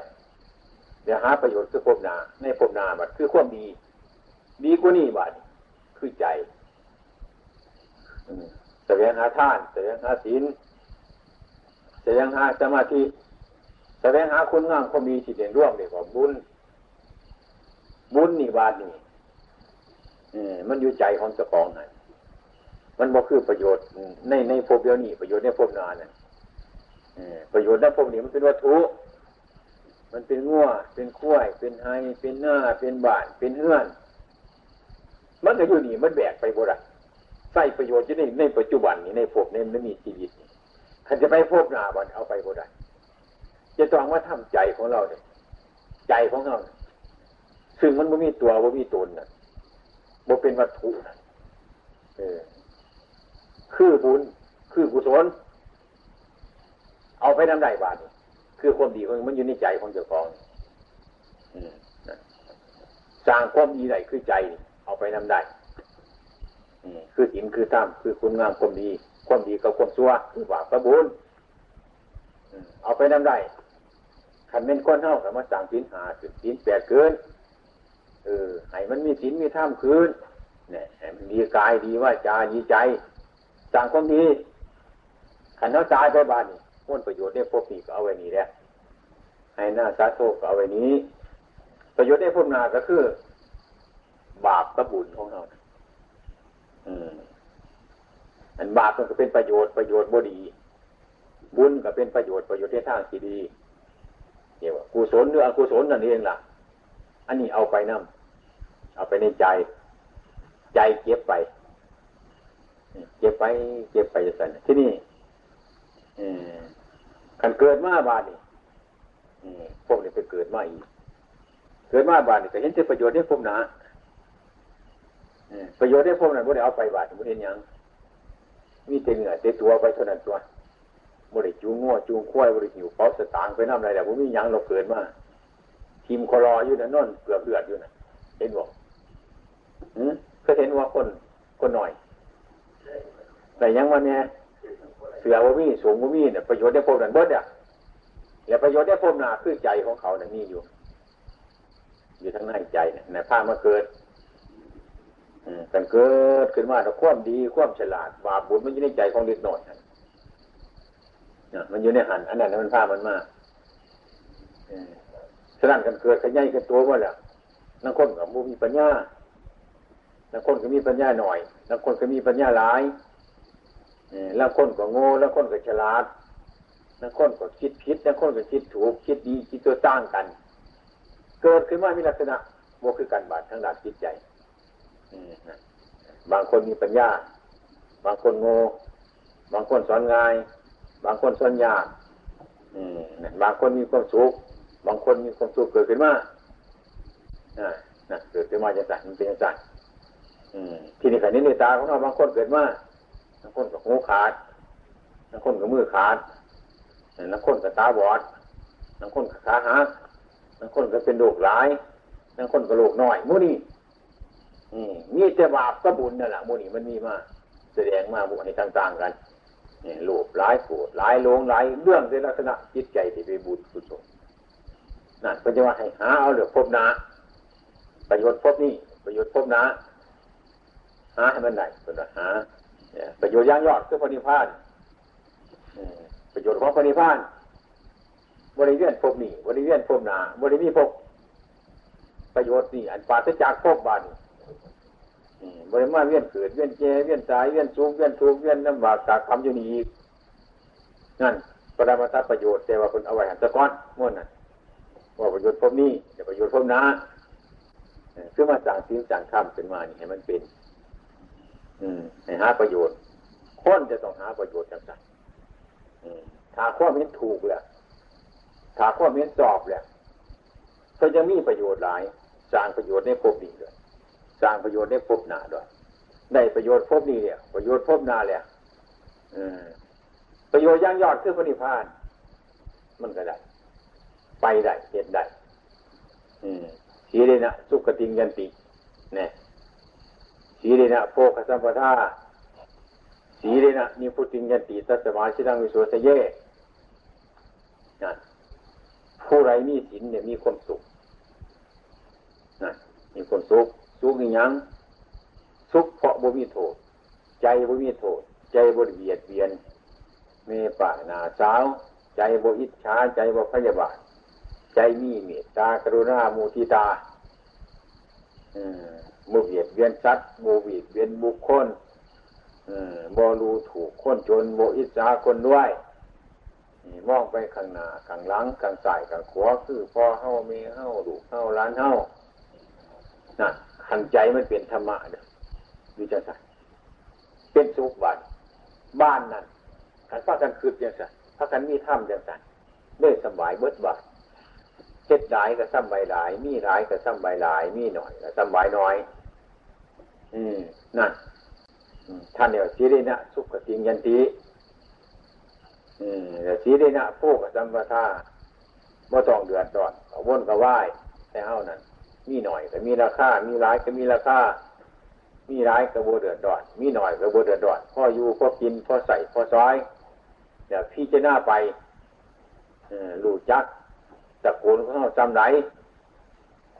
เดี๋ยวหาประโยชน์คือภพนาในภพนาบัดคือความดี ดีกว่านี้บัดคือใจแสดงหาท่านแสดงหาศีลแสดงหาสมาธิแสดงหาคุณงามความดีที่เด่นร่วมเรียกว่าบุญ บุญนี่บาดนี่มันอยู่ใจของเจ้าของนั่นมันบ่คือประโยชน์ในในภพเดียวนี้ประโยชน์ในภพนานั่นประโยชน์ในภพนี้มันเป็นวัตถุ มันเป็นงัวเป็นข้วยเป็นไฮเป็นหน้า เป็นบานเป็นเฮือน มันก็อยู่นี่มันแบกไปบ่ได้ใส่ประโยชน์จะได้ในปัจจุบันนี้ในภพนี้มันมีชีวิตขันจะไปภพนาบันเอาไปบ่ได้จะต้องว่าทำใจของเราเนี่ยใจของเราซึ่งมันไม่มีตัวไม่มีตนน่ะบ่เป็นวัตถุน่ะเออคือบุญคือกุศลเอาไปทำได้บาท คือความดีของมันอยู่ในใจของเจ้าของสร้างความดีใดคือใจเอาไปนำได้คือศีลคือธรรมคือคุณงามความดี ความดีกับความชั่วคือบาปกับบุญเอาไปนำได้ขันเป็นก้อนเท่ากับมาสั่งศีลหาศีลแปดเกินเออให้มันมีศีลมีธรรมคืนเนี่ยให้มันดีกายดีว่าจาดีใจสั่งความดีขันเอาตายไปบ้านนี่ พ้นประโยชน์ได้พบนีก็เอาไว้นี่แหละให้หน้าสาโทก็เอาไว้นี้ ประโยชน์ได้พบนาก็คือ บาปกับบุญของเราอืมอันบาปมันก็เป็นประโยชน์ประโยชน์บดี บุญก็เป็นประโยชน์ประโยชน์ในทางที่ดีเดี๋ยวกุศลหรืออกุศลนั่นเองล่ะ อันนี้เอาไปนั่เอาไปในใจ ใจเก็บไปเก็บไปเก็บไปจะสั่นที่นี่ กันเกิดมาบาดนี่พวกนี้ไปเกิดมาอีก เกิดมาบาดนี่ก็เห็นจะประโยชน์ได้พวกนะประโยชน์ได้พวกนั้นบ่ได้เอาไปบาดบ่ได้ยังมีแต่เหนือแต่ตัวไปเท่านั้นตัวบ่ได้จูงงัวจูงควายบ่ได้หิวเป้าสตางค์ไปน้ำอะไรแต่บ่มียังเราเกิดมาทีมคอรออยู่นั่นนนเกือบเลือดอยู่น่ะเห็นบอกเคยเห็นว่าคนคนหน่อย แต่ยังวันนี้ เสือว่ามีสูงว่ามีเนี่ยประโยชน์ได้พบนั่นเบิดเนี่ยอย่าประโยชน์ได้พบนาคือใจของเขาเนี่ยมีอยู่ อยู่ทั้งในใจเนี่ยในผ้ามาเกิดกันเกิดขึ้นมาแต่ความดีความฉลาดบาปบุญมันอยู่ในใจของเด็กหน่อยนะมันอยู่ในหันอันนั้นมันผ้ามันมาฉะนั้นกันเกิดขยันกันตัวว่าแหละนักคนกับมูมีปัญญานักคนก็มีปัญญาหน่อยนักคนก็มีปัญญาหลาย แล้วคนก็โง่แล้วคนก็ฉลาดแล้วคนก็คิดผิดแล้วคนก็คิดถูก คิดดีคิดตัวตั้งกัน เกิดขึ้นมามีลักษณะโมคือการบาดทางด้านจิตใจบางคนมีปัญญา บางคนโง่ บางคนสอนง่าย บางคนสอนยากบางคนมีความสุข บางคนมีความสุขเกิดขึ้นมาเกิดขึ้นมาจะสั่นมันเป็นสั่นที่นี่ขันนี้ในตาของเราบางคนเกิดมา บางคนกับหูขาดบางคนกับมือขาดบางคนกับตาบอดบางคนกับขาหักบางคนก็เป็นโรคร้ายบางคนกับโรคน้อยมูนี่มีแต่บาปก็บุญนั่นแหละมูนี่มันมีมาแสดงมาบุญในต่าง ๆ กันนี่โลภร้ายโกรธร้ายโลงร้ายเรื่องในลักษณะจิตใจที่ไปบุญกุศลนั่นก็จะว่าให้หาเอาเหลือพบนาประโยชน์พบนี่ประโยชน์พบนาหาให้มันได้เป็นหา ประโยชน์ย่างยอดคือพนิพพานประโยชน์ของพนิพพานบริเวณพบนี่บริเวณพบนาบริเวณพบประโยชน์นี่อันปาศจากพบบานบริมาเวียนเกิดเวียนเจเวียนตายเวียนสูงเวียนทุกเวียนลำบากจากคำอยู่นี่อีกนั่นปรมาทประโยชน์แต่ว่าคนเอาไว้หันตะก้อนม้วนน่ะว่าประโยชน์พบนี้เดี๋ยวประโยชน์พบนาคือมาสั่งสิ่งสั่งคำเป็นมานี่ให้มันเป็น ให้หาประโยชน์คนจะต้องหาประโยชน์จังสันถ้าข้อม้นถูกแหละถ้าข้อม้นสอบแหละก็จะมีประโยชน์หลาย สร้างประโยชน์ในภพนี้ด้วย สร้างประโยชน์ในภพหน้าด้วย ได้ประโยชน์ภพนี้เนี่ยประโยชน์ภพหน้าเนี่ยประโยชน์ย่างยอดคือพระนิพพาน มันก็ได้ ไปได้เหตุได้ทีเลยนะสุขติงยันติเนี่ย สีเรนะโพคสัมปทาสีเรนะนิพุติยันติตัสมาชิดังวิโสสเยนะผู้ใดมีศีลเนี่ยมีความสุขนะมีความสุขสุขอย่างสุขเพราะบ่มีโทษ ใจบ่มีโทษ ใจบ่เบียดเบียนเมป่านาสาวใจบ่อิจฉาใจบ่พยาบาท ใจมีเมตตากรุณามุทิตา อืมโมเบียดเบียนสัตว์บ่เบียดเบียนบุคคลบอรูถูกคนจนโมอิจาคนด้วยมองไปข้างหน้าข้างหลังข้างซ้ายข้างขวาคือพ่อเฮ้ามีเฮ้าลูกเฮ้าล้านเฮ้านั่นขันใจมันเป็นธรรมะเด้อวิจารณ์เป็นสุขบ้านบ้านนั่นขันพากันคืดอย่างสันพากันมีถ้ำอย่างสันเมื่อสบายเบิดบาท เจ็ดหลายก็ซ้ำใบหลาย มีหลายก็ซ้ำใบหลาย มีหน่อยก็ซ้ำใบน้อย อืมนั่นท่านเนี่ยสีเรนะสุขติงยันติอืมแต่สีเรนะผู้กับสัมปทาเมื่ต้องเดือดร้อนก็วนก็ไหวแต่เฮานั้นมีหน่อยก็มีราคา มีหลายก็มีราคา มีหลายก็บ่เดือดร้อน มีหน่อยก็บ่เดือดร้อนพ่ออยู่พ่อกินพ่อใส่พ่อซ้อยเดี๋ยวพี่จะหน้าไปลูกจัก ตะโกนเขาจำไร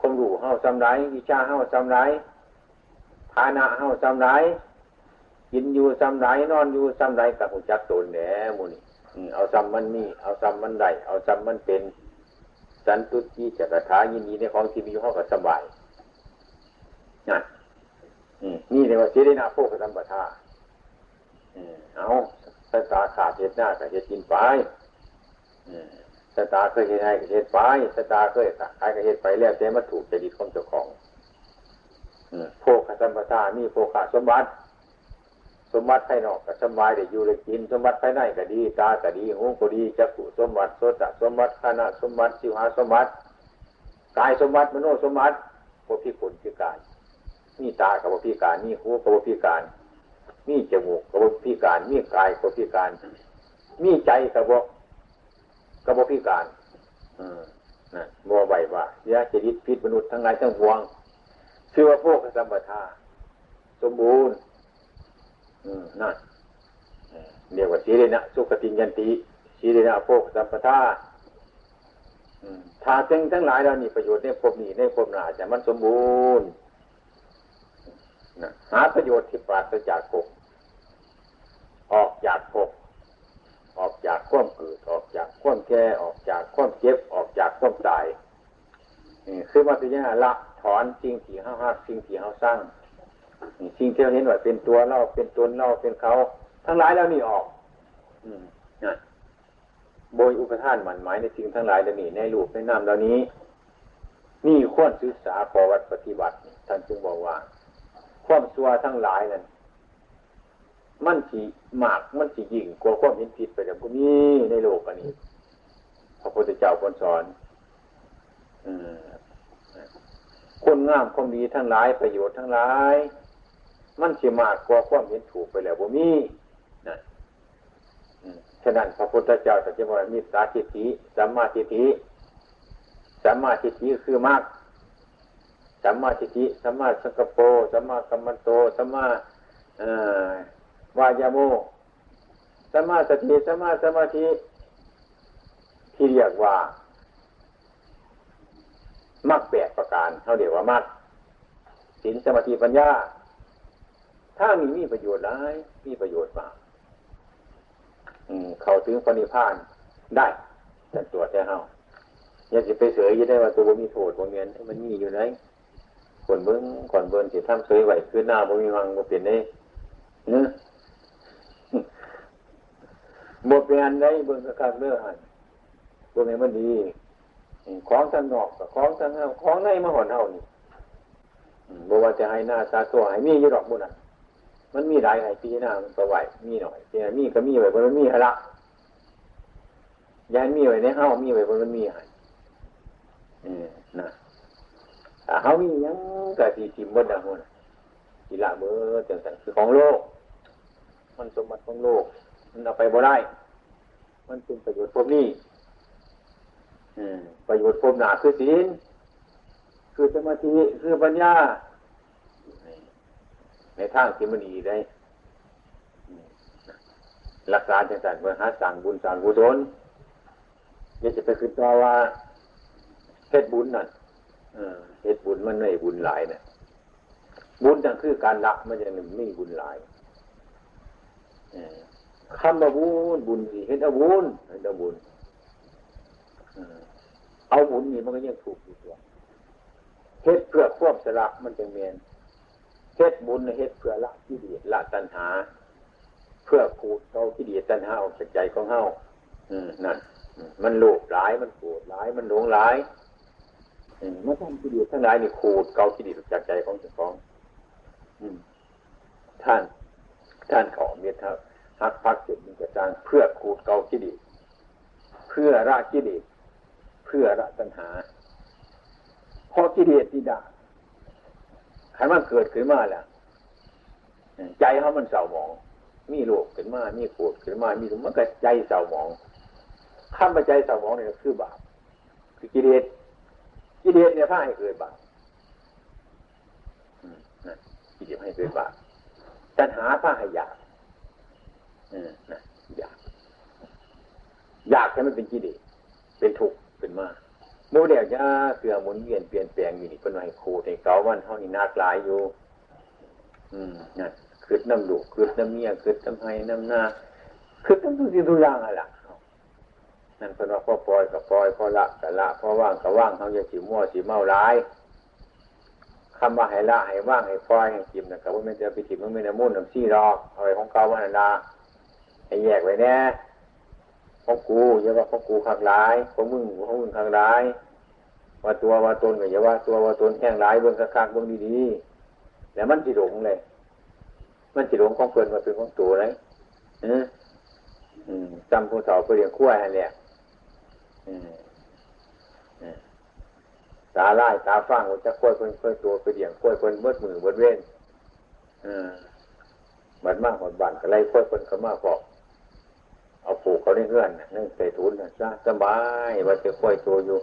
คมรู้เขาจำไรวิชาเขาจำไรฐานะเขาจำไรกินอยู่จำไรนอนอยู่จำไรกับหูจักตนแหนมูนี่เอาจำมันมีเอาจำมันได้เอาจำมันเป็น สันตุจีจักรถายินดีในของที่มีห้องก็สบายนั่นนี่เรียกว่าเจริญาโภคธรรมปทาเอาสตาขาดเหตุหน้ากับเหตุกินไป สตาเคยเห็นให้กับเหตุไปสตาเคยขายกับเหตุไปแล้วแต่มาถูกจริตของเจ้าของโภคธรรมปทามีโภคสมบัติ สมบัติภายนอกก็สบายได้อยู่เลยกิน สมบัติภายในก็ดี ตาก็ดีหูก็ดีจักขุสมบัติโสตสมบัติขณะสมบัติสิวหาสมบัติกายสมบัติมโนสมบัติพวกที่ผลคือกายมีตากับพิการมีหูกับพิการมีจมูกกับพิการมีกายกับพิการมีใจกับ กับพิการ อืมนะบัวใบว่ายาจริตพิษมนุษย์ทั้งหลายทั้งปวง ชื่อว่าพวกสัมปทา สมบูรณ์ อืมนั่นเรียกว่าสีเรนะสุขติยันติสีเรนะพวกสัมปทาถ้าจึงทั้งหลายเรานี่ประโยชน์ในภพนี้ในภพหน้าจะมันสมบูรณ์หาประโยชน์ที่ปราศจากภพออกจากภพ ออกจากความเกิดออกจากความแก่ออกจากความเจ็บออกจากความตายนี่คือมาพิจารณาละถอนสิ่งที่เฮาหักสิ่งที่เฮาสร้างสิ่งที่เราเห็นว่าเป็นตัวเราเป็นตนเราเป็นเขา ทั้งหลายแล้วนี่ออกอืนะโดยอุปทานหมันหมายในสิ่งทั้งหลายเหล่านี้ในรูปในนามเหล่านี้ นี่ควรศึกษาประวัติปฏิบัติท่านจึงบอกว่า ความสัวทั้งหลายนั่น มันสีมากมันสียิ่งกว่าความเห็นผิดไปจากพวกนี้ในโลกอันนี้พระพุทธเจ้าคนสอนคนงามความดีทั้งหลายประโยชน์ทั้งหลาย มันสีมากกว่าความเห็นถูกไปแล้วพวกนี้นะฉะนั้นพระพุทธเจ้าตรัสว่ามีสาธิติสัมมาทิฏฐิสัมมาทิฏฐิคือมากสัมมาทิฏฐิสัมมาสังกปรสัมมากัมมันโตสัมมา วายาโมสัมมาสติสัมมาสมาธิที่เรียกว่ามักแปดประการเขาเรียกว่ามักศีลสมาธิปัญญา ถ้ามีมีประโยชน์หลายมีประโยชน์มากเขาถึงปณิพานได้แต่ตัวแท้เฮาอยากจะไปเสยยังได้ว่าตัวมีโทษบางเงินมันมีอยู่ไหนคนเบิ้งก่อนเบิ้งสิทำเสยไหวขึ้นหน้าบ่มีวังบ่เปลี่ยนได้เนื้อ บ่เรียนได้เบิ้งกระคักเลือหันบ่แม่มันดีของทางนอกกับของทางเฮาของในมาหอนเฮานี่บ่ว่าจะให้หน้าตาตัวให้มีอยู่ดอกบุญน่ะ มันมีหลายให้ปีหน้ามันก็ไหวมีหน่อยแต่มีก็มีไว้บ่มันมีหละยายมีไว้ในเฮามีไว้บ่มันมีให้อืมนะเขามียังกะสีทิมบดดังหมดกีละเบอร์จังสันคือของโลก มันสมบัติของโลก มันเอาไปบ่ได้ มันเป็นประโยชน์พวกนี้ประโยชน์พวกหนาคือศีลคือสมาธิคือปัญญา ในทางที่มันดีได้รักษาจังสันเมื่อหาสั่งบุญสั่งกุศลอย่าจะไปคิดต่อว่าเพชรบุญนั่นเหตุบุญมันไม่บุญหลายนะบุญนั่นคือการละมันจะไม่บุญหลาย คำว่าบุญบุญสิเห็นอาบุญเห็นอาบุญเอาบุญนี่มันก็ยังถูกอยู่ตัวเหตุเพื่อควบสละมันจะเมียนเฮ็ดบุญเฮ็ดเพื่อละที่ดีละตัณหา เพื่อขูดเอาที่ดีตัณหาออกจากใจของเฮาอืมนั่นมันโลภหลายมันโกรธหลายมันหลงหลายมันทำที่ดีทั้งหลายนี่ขูดเกาที่ดีจากใจของเจ้าของท่านท่านขอเมียทัก ฮักพักจุดมันจะจางเพื่อขูดเกาที่ดีเพื่อละที่ดีเพื่อละตัณหาพอกิเลสที่ด่าขันมันเกิดขึ้นมาแล้วใจเขามันเศร้าหมอง มีโลภขึ้นมา มีโกรธขึ้นมา มีมันก็ใจเศร้าหมองข้ามไปใจเศร้าหมองเนี่ยคือบาปคือกิเลสกิเลสเนี่ยพาให้เกิดบาปนะกิเลสให้เกิดบาปตัณหาพาให้อยาก อยากอยากให้มันเป็นกิเลสเป็นทุกข์เป็นมากโมเดลจะเสื่อหมุนเวียนเปลี่ยนแปลงอยู่นี่เป็นไงครูในเก่าวันเท่านี้นาคลายอยู่ อืมนั่นคืดน้ำดุคืดน้ำเมียคืดน้ำไห้น้ำหน้าคืดน้ำทุกสิ่งทุกอย่างอะไรล่ะนั่นเป็นว่าพ่อปล่อยกับปล่อยพ่อละกับละพ่อว่างกับว่างเขาจะสีมั่วสีเมาร้ายคำว่าให้ละให้ว่างให้ปล่อยให้จิมนะครับว่าไม่จะไปจิมมันไม่ได้มุ่นน้ำซี่รอกเอาไว้ของเก่าวันนา ให้แยกไว้แน่ของกูอย่าว่าของกูขังร้ายของมึงของมึงขังร้าย ว่าตัวว่าตนก็อย่าว่าตัวว่าตนแข่งร้ายเบื้องคักเบื้องดีๆแล้วมันจิหลงเลย มันจิหลงของเพื่อนมาเป็นของตัวเลยจำผู้เฒ่าไปเรียงขั้วให้แหละตาไล่ตาฟังจะค่อยคนค่อยตัวไปเรียงค่อยคนเมื่อมือเมื่อเว้นบัดมากหมดบันก็ไล่ค่อยคนเขามาพอก เอาผูกเขาในเงื่อนนั่งใส่ทุนนะจ้าสบายว่าจะค่อยตัวอยู่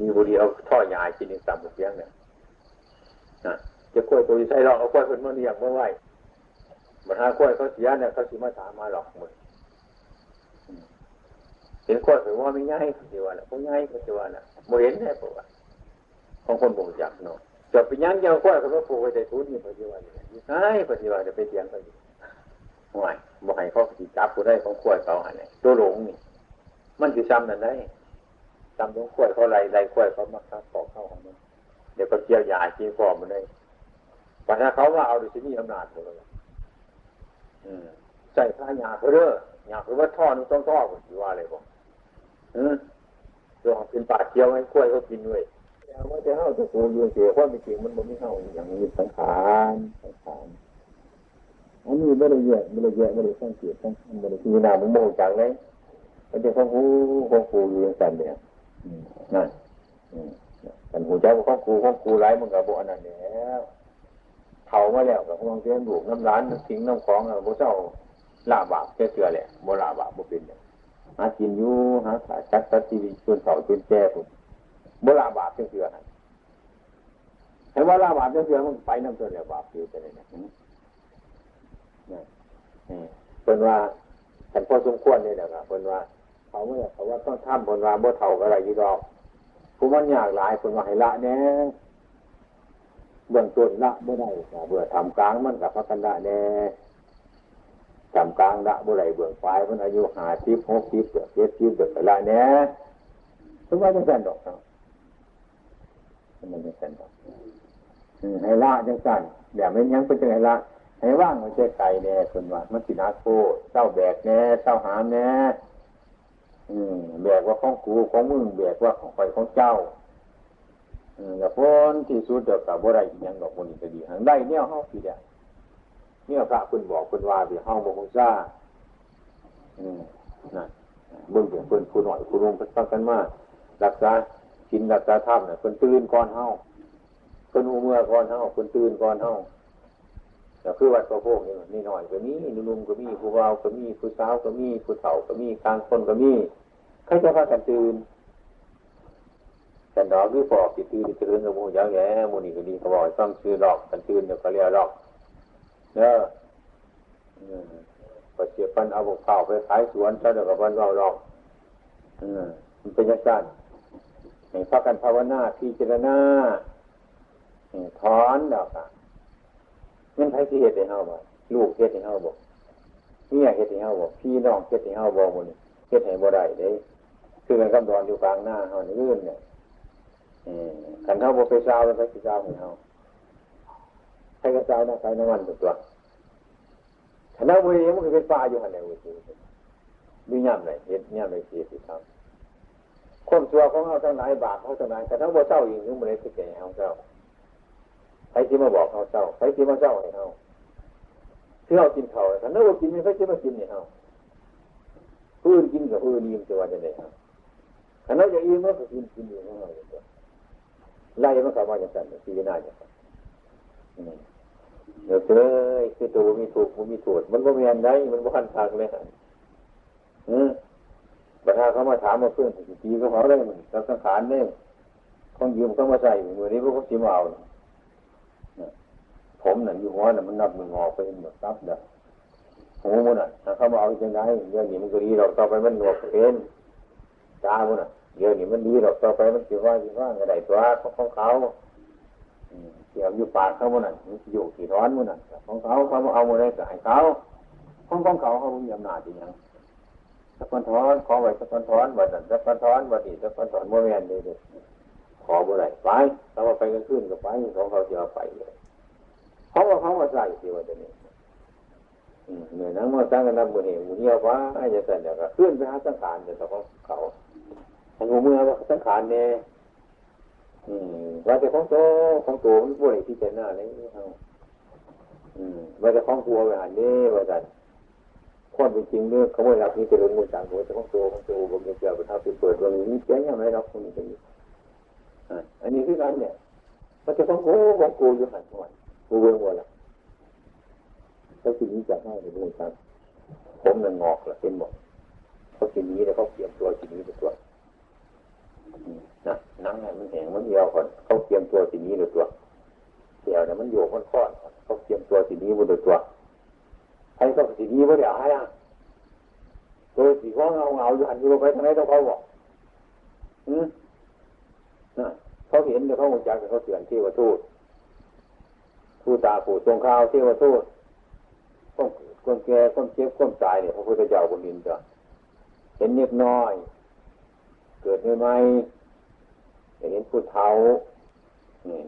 มีบุรีเอาท่อยายกินในต่ำเสียงเนี่ยนะจะค่อยตัวอยู่ใส่หรอกเอาค่อยคนเมื่อเรียงเมื่อไหวบัดหาค่อยเขาเสียเนี่ยเขาสิมาถามมาหลอกหมดเห็นค่อยเป็นว่าไม่ง่ายเขาจะว่าละพวกง่ายเขาจะว่าละโมเห็นแน่ปะวะของคนบ่งจักเนาะจะไปยั้งยังค่อยเขาก็ผูกไว้ใส่ทุนนี่เขาจะว่าอย่างนี้ใช่เขาจะว่าจะไปเสียงเขาอยู่ ห่วยบ่ให้เขาสิจับผู้ได้ของขวดเขาหันเลยตัวหลงนี่ มันจะซ้ำนั่นได้ซ้ำของขวดเขาไรไรขวดเขามาคับปอกเข้าของมันเดี๋ยวก็เจียวยาจีฟอมมันได้ปัญหาเขาว่าเอาดิฉันมีอำนาจหมดเลยใส่ผ้ายาเขาเด้อยาคือว่าท่อนึงต้องท่อผมว่าอะไรบอกเออเรื่องเป็นปาดเจียวให้ขวดเขากินด้วยแต่ว่าจะเข้าจะโกงยืนเสียความจริงมันบ่ไม่เข้าอย่างนี้สังขารสังขาร อันนี้ไม่ได้แยกไม่ได้แยกไม่ได้สังเกตสังไม่ได้ทีนามันโมจังเลยมันจะของกูของกูอยู่อย่างนั้นเนี่ยนั่นกันหูเจ้าของกูของกูไร้มันกับโบอันนั้นแล้วเผามาแล้วกับพวกเจ้าบุกน้ำร้านทิ้งน้ำของอะโบเจ้าลาบาปแค่เสือแหละโบลาบาปโบเป็นเนี่ยหากินอยู่หาขายชัดชัดทีวีชวนเสาชวนแจ้ผมโบลาบาปแค่เสือเห็นว่าลาบาปแค่เสือมันไปน้ำเสือแล้วบาปอยู่แต่เนี่ย เป็นว่าฉันพอสมควรนี่แหละครับเป็นว่าเขาเมื่อเขาว่าต้องทำเป็นว่าบ่เท่าอะไรยี่ดอกผู้มันยากหลายเป็นว่าให้ละแน่เบื้องต้นละเมื่อไดเบื่อทำกลางมันกับพระกันละแน่ทำกลางละเมื่อไรเบื้องปลายมันอายุหาทิพหกทิพเดือดเจ็ดทิพเดือดละแน่ถึงว่าจังสันดอกครับมันจังสันดอกให้ละจังสันเดี๋ยวไม่ยังเป็นจังไงละ ให้ว่างมันจะไก่แน่คนว่ามันสินาโคเจ้าแบกแน่เจ้าหามแน่อืมแบกว่าของกูของมึงแบกว่าของใครของเจ้าอืมแล้วพ้นที่สุดเดียวกับว่าไรยังดอกมันจะดีหังได้เนี่ยห้องผีเนี่ยเนี่ยพระคุณบอกคุณว่าไปห้องบอกคุณซ่าอืมนั่นเบื้องเดียวคุณคุณหน่อยคุณลงไปฟังกันมารักษากินรักษาธรรมเนี่ยคุณตื่นก่อนเฮาคุณหูเมื่อก่อนเฮาคุณตื่นก่อนเฮา แต่คือวัดพระโพกนี่นี่หน่อยก็มีนุ่มก็มีผู้วาวก็มีผู้สาวก็มีผู้เฒ่าก็มีกลางคนก็มีใครจะพากันตื่นแต่ดอกหรือปอกติตื่นตื่นกับมูยาวแย่มูนี่ก็ดีเขาบอกต้องซื้อดอกกันตื่นเดี๋ยวก็เรียกดอกเนอะก็เสียปันเอาบุกเข่าไปขายสวนซะเดี๋ยวกับวันเราดอกมันเป็นยังไงให้พักกันภาวนาพิจารณาถอนดอกอะ มันใครเหตุให้เฮาบ่ลูกเหตุให้เฮาบ่เมียเหตุให้เฮาบ่พี่น้องเหตุให้เฮาบ่มื้อนี้เหตุให้บ่ได้เด้คือกันกับดอนอยู่กลางหน้าเฮานี่อื่นเนี่ยเออคันเฮาบ่ไปซาวแล้วไปสิซาวให้เฮาใครก็เจ้านะใครน้ำมันตัวคณะบุรีมันก็เป็นป่าอยู่หั่นไหนวุฒิมีย่ำไหนเห็ดย่ำไหนเสียสิครับคนตัวของเขาทั้งหลายบาปเขาทั้งหลายแต่ทั้งบ่เจ้าอีกนึกมันเลยคือแก่เขาเจ้า ใครที่มาบอกเขาเจ้าใครที่มาเจ้าให้เขาที่เรากินเขาถ้าเรากินไม่ใครที่มากินเนี่ยเขาพื้นกินกับพื้นยิ้มจะว่าจะไหนครับขณะอย่างอิ่มมันก็กินกินอยู่ของเราเลยไล่มันกลับมาอย่างนั้นสี่หน้าอย่างนั้นเดี๋ยวเจ้ยคือตัวมีถูกมันมีถูกมันก็มีอันใดมันบ่คันทางเลยฮะอืมประธานเขามาถามมาเพื่อนตีก็เขาได้มันรับสังขารเนี่ยของยืมเขามาใส่มือนี้พวกเขาสีมาเอา ผมนั่นอยู่หัวน่ะมันนับมืองอไปหมดซับเด้อหูมันน่ะถ้าเขามาเอาจังไงเรื่องนี้มันก็ดีเราต่อไปมันหนวกเป็นตามันน่ะเดี๋ยวนี้มันดีหรอกต่อไปมันสิว่าสิว่าอะไรตัวของเขาเกี่ยวอยู่ปากเขามันน่ะมันอยู่ที่ร้อนมันน่ะของเขาเขาเอามาได้ก็ให้เขาของของเขาเขามีอำนาจจริงยังสะกอนถอนขอไว้สะกอนถอนวันนั้นสะกอนถอนวันนี้สะกอนถอนโมเมนต์เลยขอบ่ได้ไปเขาว่าไปกันขึ้นก็ไปของเขาจะเอาไปเลย เขาว่าเขามาใส่ที่ว่าจะนี่เหนื่อยนั่งมาตั้งกันนับมือเหวมือเหี่ยว่าไอาจะใส่เดี๋ยวก็ขึ้นไปหาสังขารเดี๋ยวเขาเขาของเมื่อว่าสังขารเนี่ยว่าแต่ของโตของโตมันป่วยที่เจน่าเลยเขาว่าแต่ของตัวไปหันนี่ว่าแต่คนเป็นจริงเนี่ยเขาไม่รับนี่จะลงมือจังหัวแต่ของโตของโตบางทีเกี่ยวกับท้าไปเปิดวันนี้แจ้ยังไงเราคนนี้เป็นอันนี้คือการเนี่ยว่าแต่ของโตของโตอยู่หันหัว กูเบิ่งว่าละเขาสิ่งนี้จะให้ในมือจังผมนั่งงอกละเป็นหมดเขาสิ่งนี้แล้วเขาเตรียมตัวสิ่งนี้เป็นตัวนะนั่งให้มันแห้งมันเหี่ยวก่อนเขาเตรียมตัวสิ่งนี้เลยตัวเดี๋ยวเนี่ยมันโยกมันค้อนเขาเตรียมตัวสิ่งนี้บนตัวให้เขาสิ่งนี้ว่าเดี๋ยวให้อะตัวสีฟ้องเงาเงาอยู่หันอยู่ไปทางไหนต้องเขาบอกอืมนะเขาเห็นเดี๋ยวเขาหัวใจเขาเตือนที่ว่าทูต ผู้ตาผู้ทรงข้าวที่ว่าทูตคนคนแก่คนเจ็บคนตายเนี่ยพระพุทธเจ้าบนดินจ้ะเห็นเล็กน้อย เกิดใหม่ๆเห็นผู้เฒ่า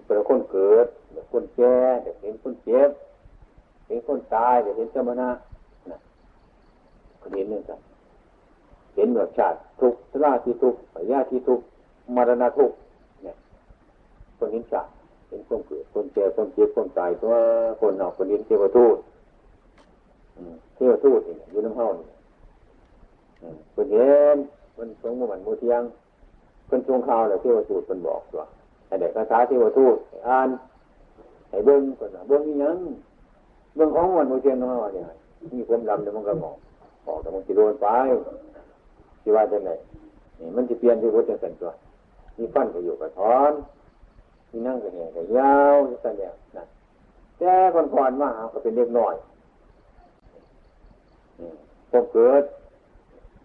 เป็นคนเกิดเป็นคนแก่เห็นคนเจ็บเห็นคนตายเห็นเจ้ามนะนะคนเห็นนี่ครับเห็นแบบชาติทุกข์ราที่ทุกข์ญาที่ทุกข์มรณะทุกข์เนี่ยคนเห็นชาติ เห็นคนเกิดคนแก่คนเจ็บคนตายตัวคนนอกคนเห็นเทวทูตเทวทูตนี่อยู่น้ำเฮานี่คนเห็นคนสงฆ์มันมูเทียงคนชงข่าวแล้วเทวทูตคนบอกว่าให้เด็กคาถาเทวทูตอ่านให้เบิ้งคนเบิ้งยังเบิ้งของมันมูเทียงน้ำเฮาเนี่ยมีความดำเดี๋ยวมันก็หมอกออกแต่มันจะโดนไปที่ว่าจะไหนนี่มันจะเปลี่ยนที่วัดจังสันตัวมีฟันก็อยู่กับถอน มีนั่งก็แห่ก็ยาวจะแสดงนะแต่ก่อนๆมาหาก็เป็นเล็กน้อยผมเกิด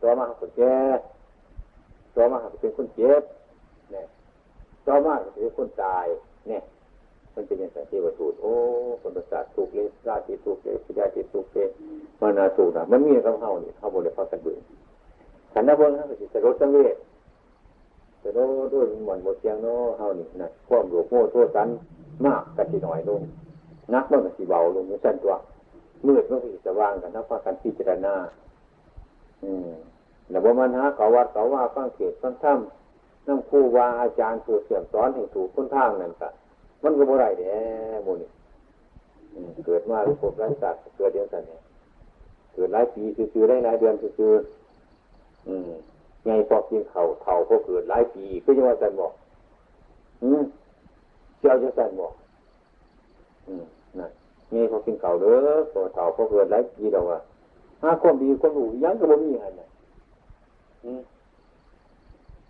ตัวมาก็แก่ตัวมาก็เป็นคนเจ็บเนี่ยตัวมาก็เป็นคนตายเนี่ยมันเป็นอย่างไรที่ว่าถูกโอ้คนประสาทถูกเลยราติถูกเลยพิจาติถูกเลยมานาถูกนะมันมีคำเฮานี่เขาบริพากันเบื่อขันธ์นเบิ้งเขาก็จะรถสังเวช แต่โน้ด้วยมอนหมดเสียงโน้เฮานี่นะความหลวโม่โทษสันมากกันทีหน่อยลงนักมันก็สีเบาลงมันสั้นตัวมืดมันก็จะว่างกันนักพากันพิจารณา อืมแล้วบ่มันหาเขาวัดเขาว่าฟังเขตฟังถ้ำนั่งคู่ว่าอาจารย์ผู้เสี่ยมสอนให้ถูกคนทางนั่นก็มันก็บ่ได้เด้โมนี่เกิดมาหรือพบไร้สัตว์เกิดเดียวกันเนี่ยเกิดหลายปีคือๆได้หลายเดือนคือๆอืม ไงพอกินเข่าเท่าพอเกิดหลายปีก็ยังว่าสันบอกอืมเจ้าจะสันบอก อืมนั่นไงพอกินเข่าเด้อพอเท่าพอเกิดหลายปีเราว่าหาความดีความรู้ยังก็บ่มีอะไรนี่ยอืม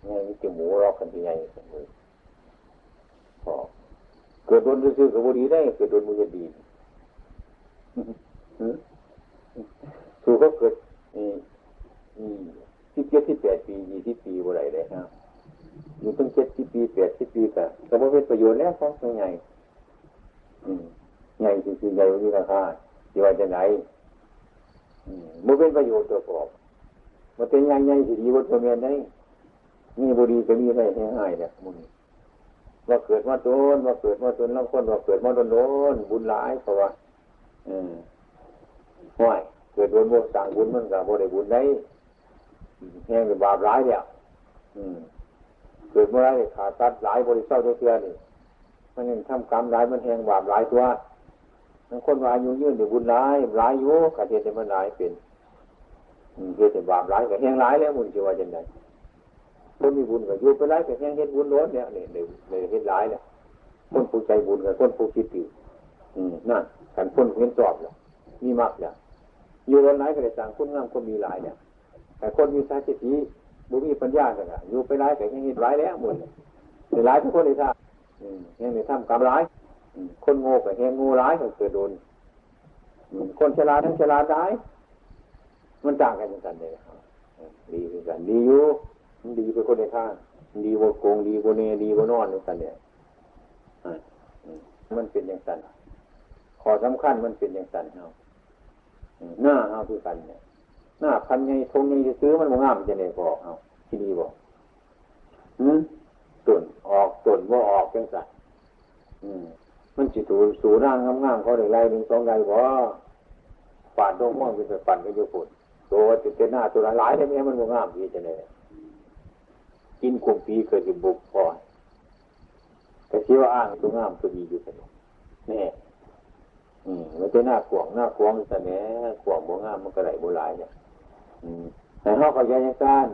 ไงมีจมูกรอกกันที่ไงกันเลยพอเกิดโดนซื้อกับบุรีได้เกิดโดนมือดีถูกก็เกิดอืมอืม ที่เจ็ดที่แปดปียี่ที่ปีบุไรเลยครับอยู่ตั้งเจ็ดที่ปีแปดที่ปีก็ก็ไม่เป็นประโยชน์แล้วของตัวใหญ่ใหญ่จริงๆใหญ่มีราคาที่ว่าจะไหนมันเป็นประโยชน์ตัวกรอบมันเป็นใหญ่ใหญ่ที่ดีวัตถุเมียนได้มีบุรีก็มีได้ง่ายๆเนี่ยมึงว่าเกิดมาโดนว่าเกิดมาโดนแล้วคนว่าเกิดมาโดนโดนบุญหลายเพราะว่าอืมห้อยเกิดโดนบ่สั่งบุญมันก็บ่ได้บุญได้ แห้งเป็นบาปร้ายเนี่ยอืมเกิดเมื่อไรขาดตัดหลายบริสุทธิ์เทื่อนี่มันยังทำกรรมร้ายมันแห้งบาปร้ายตัวบางคนวาอายุยืนเดี๋ยวบุญร้ายร้ายอยู่กะเทศมันร้ายเป็นเฮ็ดแต่บาปร้ายก็แห้งร้ายแล้วมุนจะว่าจังไดคนมีบุญก็อยู่ไปร้ายก็แห้งเฮ็ดบุญล้นเนี่ยเนี่เลยเฮ็ดร้ายเนี่ยคนผู้ใจบุญกับคนผู้คิดดีอืมนั่นกันคนเห็นชอบเนี่ยมีมากเนี่ยอยู่ร้นร้ายก็ได้สั่งคนงามคนมีหลายเนี่ย แต่คนมีสาธิติบุมีปัญญากันอยู่ไปร้ายก็แห้งเฮ็ดร้ายแล้วหมดเลยร้ายทุกคนเลยท่าแห้งในทำกรรมร้ายคนโง่ก็แห้งง่ร้ายก็เกิดโดนคนฉลาดทั้งฉลาดร้าย มันต่างกันอย่างกันเลยดีเหมือนกันดีอยู่มันดีไปคนในข้างดีกว่าโกงดีกว่าเนดีกว่านอนเหมือนกันเนี่ยมันเป็นอย่างนั้นขอสำคัญมันเป็นอย่างนั้นเนาหน้าเอาคือกันเนี่ย หน้าพันไงทงไงจะซื้อมันมงามจะเนี่ยบอกเอาที่ดีบอกอืมตุนออกตุนว่าออกจังสันอืมมันจิตูสูร่างงามๆเขาได้ไรหนึ่งสองไรบ่ปาดดงม่วงเป็นไปปั่นกันอยู่ฝุ่นตัวติดเตหน้าตัวหลายได้ไหมมันงามดีจะเนี่ยกินคุมปีเคยจะบุกพอแต่คิดว่าอ้างตัวงามตัวดีอยู่กันนี่อืมมันเป็นหน้าขวงหน้าขวงแต่เนี้ยขวงโบงามมันก็ไหลโบหลายเนี่ย แต่เขาเขาใจยังการ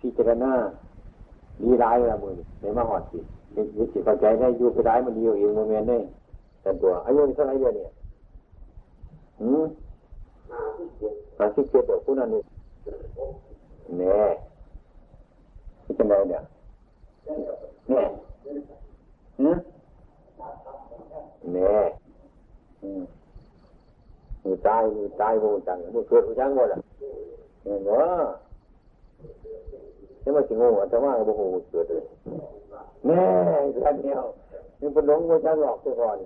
พิจารณาดีร้ายละมือในมหอดสิยึดจิตเข้าใจได้อยู่ไปร้ายมันดีอยู่เองโมเมนต์ได้แต่ตัวอายุนี่เท่าไรเดียวเนี่ยอืมหาที่เกียรติผู้นั้นนี่แน่ที่เป็นไรเนี่ยแน่อืมแน่อืมมือตายมือตายมือจังมือเกิดมือจังหมดอะ เห็นบ่นี่มันสิงงอะแต่ว่าบ่ฮู้เกิดเลยแน่ท่านเดียวนี่เป็นหลงมือจังหลอกตัวก่อน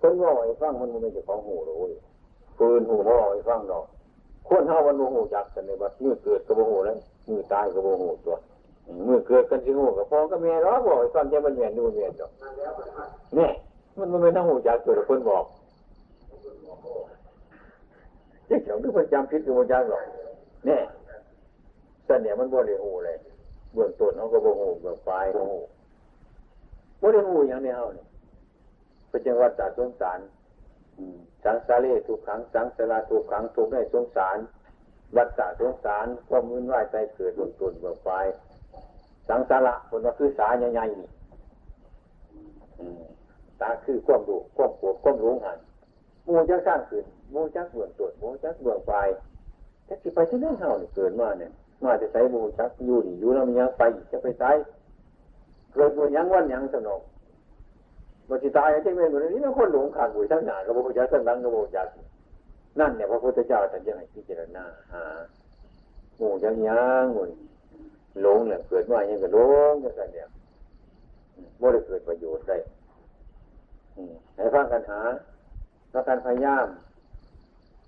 คนว่าไอ้ฟังมันไม่ใช่ของหูหรอกปืนหูบ่ไอ้ฟังดอกคนเฮามันบ่ฮู้จักกันในบัดมือเกิดก็บ่ฮู้เลยมือตายก็บ่ฮู้ตัวมือเกิดกันสิฮู้ก็พ่อก็แม่เนาะบ่ไอ้ฟังจะมันแม่นดูแม่นดอกนี่มันมันไม่ต้องหูจักตัวคนบอก เจ้าของทุกคนจำผิดกับโมจักหรอกเนี่ยสันเนี่ยมันบ่ได้หูเลยเบื้องต้นเขาก็บ่หูเบื้องปลายบ่หูบ่ได้หูอย่างนี้เฮาเนี่ยเป็นจังหวัดตาสงสารสังสารีทุกครั้งสังสาราทุกครั้งทุกได้สงสาร วัดตาสงสารความมืนไหวใจเกิดเบื้องต้นเบื้องปลายสังสาระคนว่าคือสาใหญ่ๆนี่ตาคือความรู้ความปวดความรู้หัน มูจักสร้างขึ้นมูจักเบื้องต้นมูจักเบื้องปลายแต่ที่ไปที่นั่นเฮาเนี่ยเกิดมาเนี่ยมาจะใช้มูจักอยู่ดีอยู่แล้วมันยังไปจะไปใช้เกิดวันยังวันยังสนองบัจิตายจะเป็นแบบนี้มันคนหลงขาดบุญทั้งหนาก็บอกจักทั้งหลังก็บอกจักนั่นเนี่ยพระพุทธเจ้าท่านจะให้พิจารณาหาหมู่ยังยังหมูหลงเนี่ยเกิดมาอย่างก็หลงก็สันเนี่ยไม่ได้เกิดประโยชน์ได้ให้ฟังกันหา แล้วการพยายาม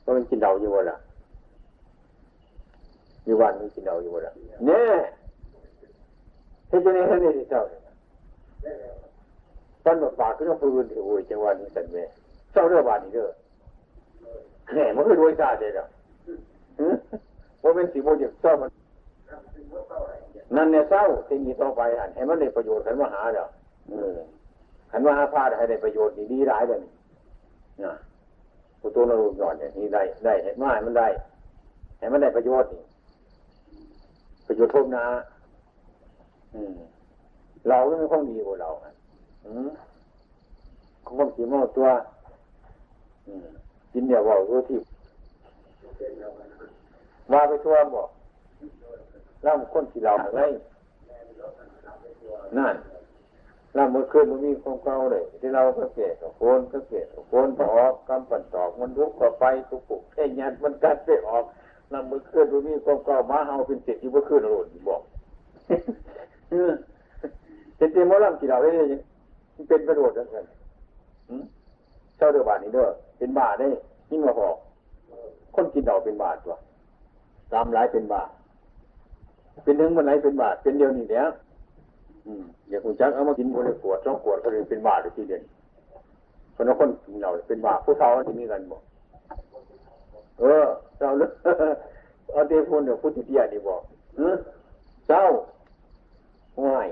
ก็เป็นกินเดาอยู่วะล่ะอยู่วันนี้กินเดาอยู่วะล่ะเนี่ยเฮ้ยจะเนี่ยให้ที่เจ้าเนี่ยตอนแบบปากก็ต้องพูดถึงโอ้ยจังหวะนี้สันเมเจ้าเรื่องบานนี้เด้อเนี่ยมันคือรวยซาเด้อว่าเป็นสีโมจิเจ้ามันนั่นเนี่ยเศร้าสิ่งนี้ต่อไปอันให้มันได้ประโยชน์กันมาหาเด้อขันว่าพาให้ได้ประโยชน์ดีๆหลายเลยนะผู้ตัวนรูปยอนเนี่ยนี่ได้ได้เห็นว่ามันได้ให้มันได้ประโยชน์นี่ประโยชน์พบนะอืม เราก็ไม่คงดีกว่าเราอืมคงสีโมตัว อืมกินเนี่ยว่ารู้ที่ว่าไปทั่วบอกเล่าคนที่เราอะไรนั่น เราเมื่อคืนมันมีความเก่าเลยที่เราก็เกศโคนก็เกศโคนก็ออกกำปั่นตอกมันลุกก็ไปตุกปุกแค่ยันมันกัดไปออกเราเมื่อคืนมันมีความเก่ามาเฮาเป็นเศษที่เมื่อคืนหลุดบอกเป็นเต็มมอลำที่เราได้ยังเป็นประโยชน์กันเจ้าเดือบาทนี้เด้อเป็นบาทได้ยิ่งมาพอคนกินดอกเป็นบาทตัวตามหลายเป็นบาทเป็นหนึ่งมันไหนเป็นบาทเป็นเดียวนี่เนี้ย อย่าคุณจักเอามากินคนละขวดสองขวดก็เลยเป็นบาทเลยทีเดียวคนละคนกินเหล้าเป็นบาทผู้เฒ่าที่มีกันบอกเออเจ้าเลยเอาเตพูนเดี๋ยวพูดติเดียนี่บอกเออเจ้าง่าย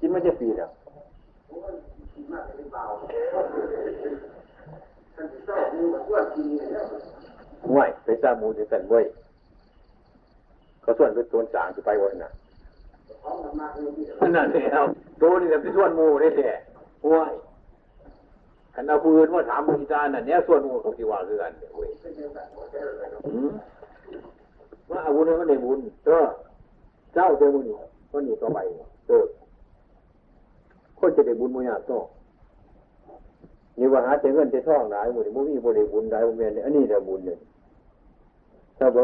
กินไมันจะปีแล้วง่ายไปสร้างมูลจะสั่นเว้ยเขาส่วนเป็นตัวสางจะไปวันน่ะ นั่นแล้วตัวนี่แหละเป็นส่วนมูได้แท้ง่ายขันเอาปืนว่าถามบุญจารย์น่ะเนี้ยส่วนมูเขาที่ว่าคือกันเว้ยว่าอาวุธนั้นมันได้บุญเออเจ้าเจอบุญนี่ก็หนีต่อไปเออคนจะได้บุญมุญญาโตนี่ว่าหาเจเงินเจท่องหลายหมดมุมีบริบุญหลายบุญเมียอันนี้แหละบุญเนี่ยถ้าบ่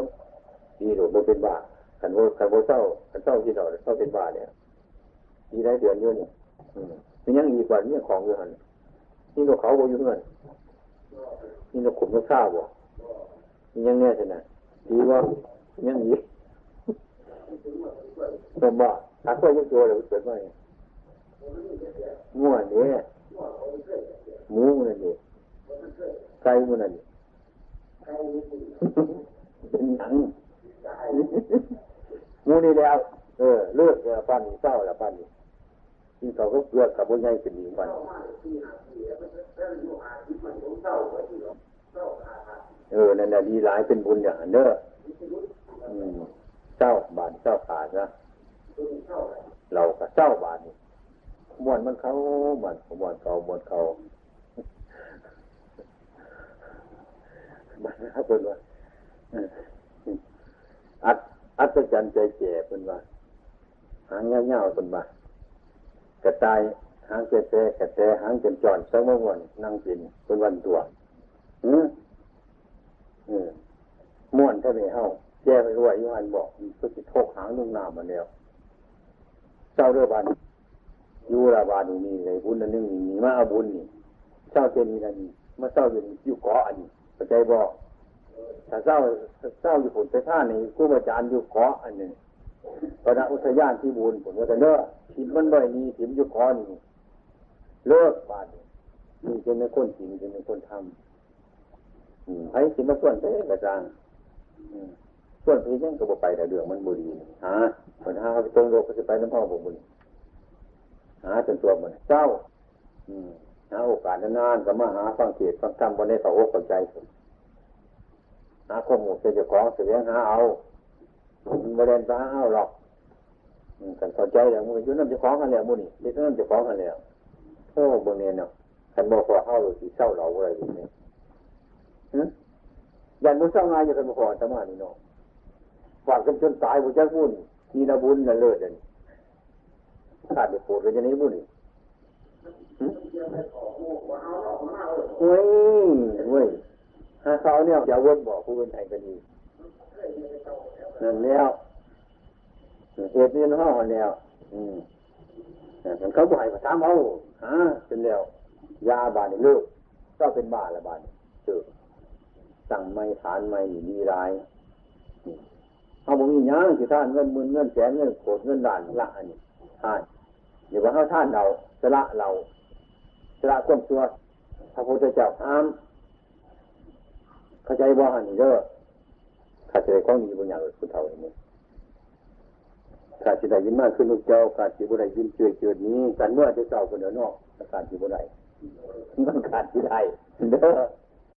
ดีหรือบ่เป็นบ้า ขันโบขันโบเศร้าขันเศร้าที่เราเศร้าเป็นบ้าเนี่ยดีได้เดือนเยอะเนี่ยมเป็นยังอีกว่าเนี่ยของอยู่หันนี่นกเขาบ่อยู่เงินนี่นกขุมนกข้าวบ่นี่ยังเนี่ยสินะดีว่ายังอีกสมบ่ถ้าก็ยังตัวเลยเกิดมาเนี่ยง่วนเนี่ยหมูมันนี่ไก่มันนี่เป็นหนัง มูนี่แล้ว เออ เลือกแล้วป้านี้เศร้าแล้วป้านนี่กินเขาก็เลือกกับบนใหญ่เป็นหญิงมันเออ นั่นแหละดีหลายเป็นบุญอย่างนั้นเด้ออืมเจ้าบานเจ้าขาดนะเรากับเจ้าบานนี่มวนมันเขามวนมวนเขามวนเขามันนะครับเป็นว่า อัดอัศจรรย์ใจแก่เป็นว่าหางเงาๆเป็นว่ากระต่ายหางเจ๊ๆกระแตหางจนจอนสักเมื่อวันนั่งกินเป็นวันตัวอืมอืมม่วนถ้าไม่เฮาแก้ไปรวยยุหันบอกก็จะโทกหางลงน้ำมาแล้วเจ้าเรือบานยูราบานนี่เลยบุญอันนึงนี่มาเอาบุญนี่เจ้าเจนีนันนี่มาเจ้าอยู่อยู่เกาะอันนี้เข้าใจบอก ถ้าเจ้าเจ้าอยู่ผลไปท่านี่กู้อาจารย์อยู่เกาะอันหนี้พระอุทยานที่บุญผลว่าจะเลิกถิ่นมันบ่อยนี่ถิ่นอยู่เกาะนี่เลิกบาดนี่นี่เป็นคนถิ่นเป็นคนทำให้ถิ่นมาส่วนไปกระจางส่วนพี่ยังก็บ่ไปแต่เรื่องมันบุรีฮะปัญหาไปตรงโลกก็จะไปน้ำพ่อผมบุญหาจนตัวมันเจ้าหาโอกาสนานๆก็มาหาฟังเทศฟังธรรมบนในเขาอกเข้าใจสุด หาข้อมูลเจ้าของเสียหาเอามันไม่ได้ตาเอาหรอกกันเข้าใจแล้วมึงยุ่น้ำเจ้าของกันแล้วมึงนี่ยึดน้ำเจ้าของกันแล้วโอ้บนเนี่ยเนาะขันบอกว่าเอาหรือสีเศร้าเราอะไรอย่างนี้ฮึยันมุเศร้างานอยู่กันมาขอธรรมานี่เนาะฝากกันจนตายบุญจ้าบุญมีนาบุญน่ะเลิศเลยขาดเด็กโปรดกันจะนี้บุญนี่เว้ยเว้ย หาเขาเนี่ยอย่าวนบอกผู้เป็นไทยก็ดีนั่นแล้วเหตุนี้น้องแล้ว อืมนั่นเขาบ่อยมาถามเอาฮะเป็นแล้ว ยาบาดเลิกก็เป็นบ้าละบาดเจอสั่งไม่ฐานไม่มีรายเอาบ่มีหยังสิท่านเงินมื่นเงินแสนเงินโกดเงินล้านละอันนี้ท่านเดี๋ยวว่าเขาท่านเราสละเราสละความชั่วพระพุทธเจ้าห้าม เข้าใจว่าหันนี่เด้อข้าจะได้ของดีบางอย่างเลยคุณเท่าอย่างนี้ข้าจะได้ยินมากขึ้นลูกเจ้าข้าจะบุได้ยินเจือเจือนี้กันเมื่อจะเจ้าคนเดียวนอกข้าจะบุได้มันขาดที่ได้เด้อ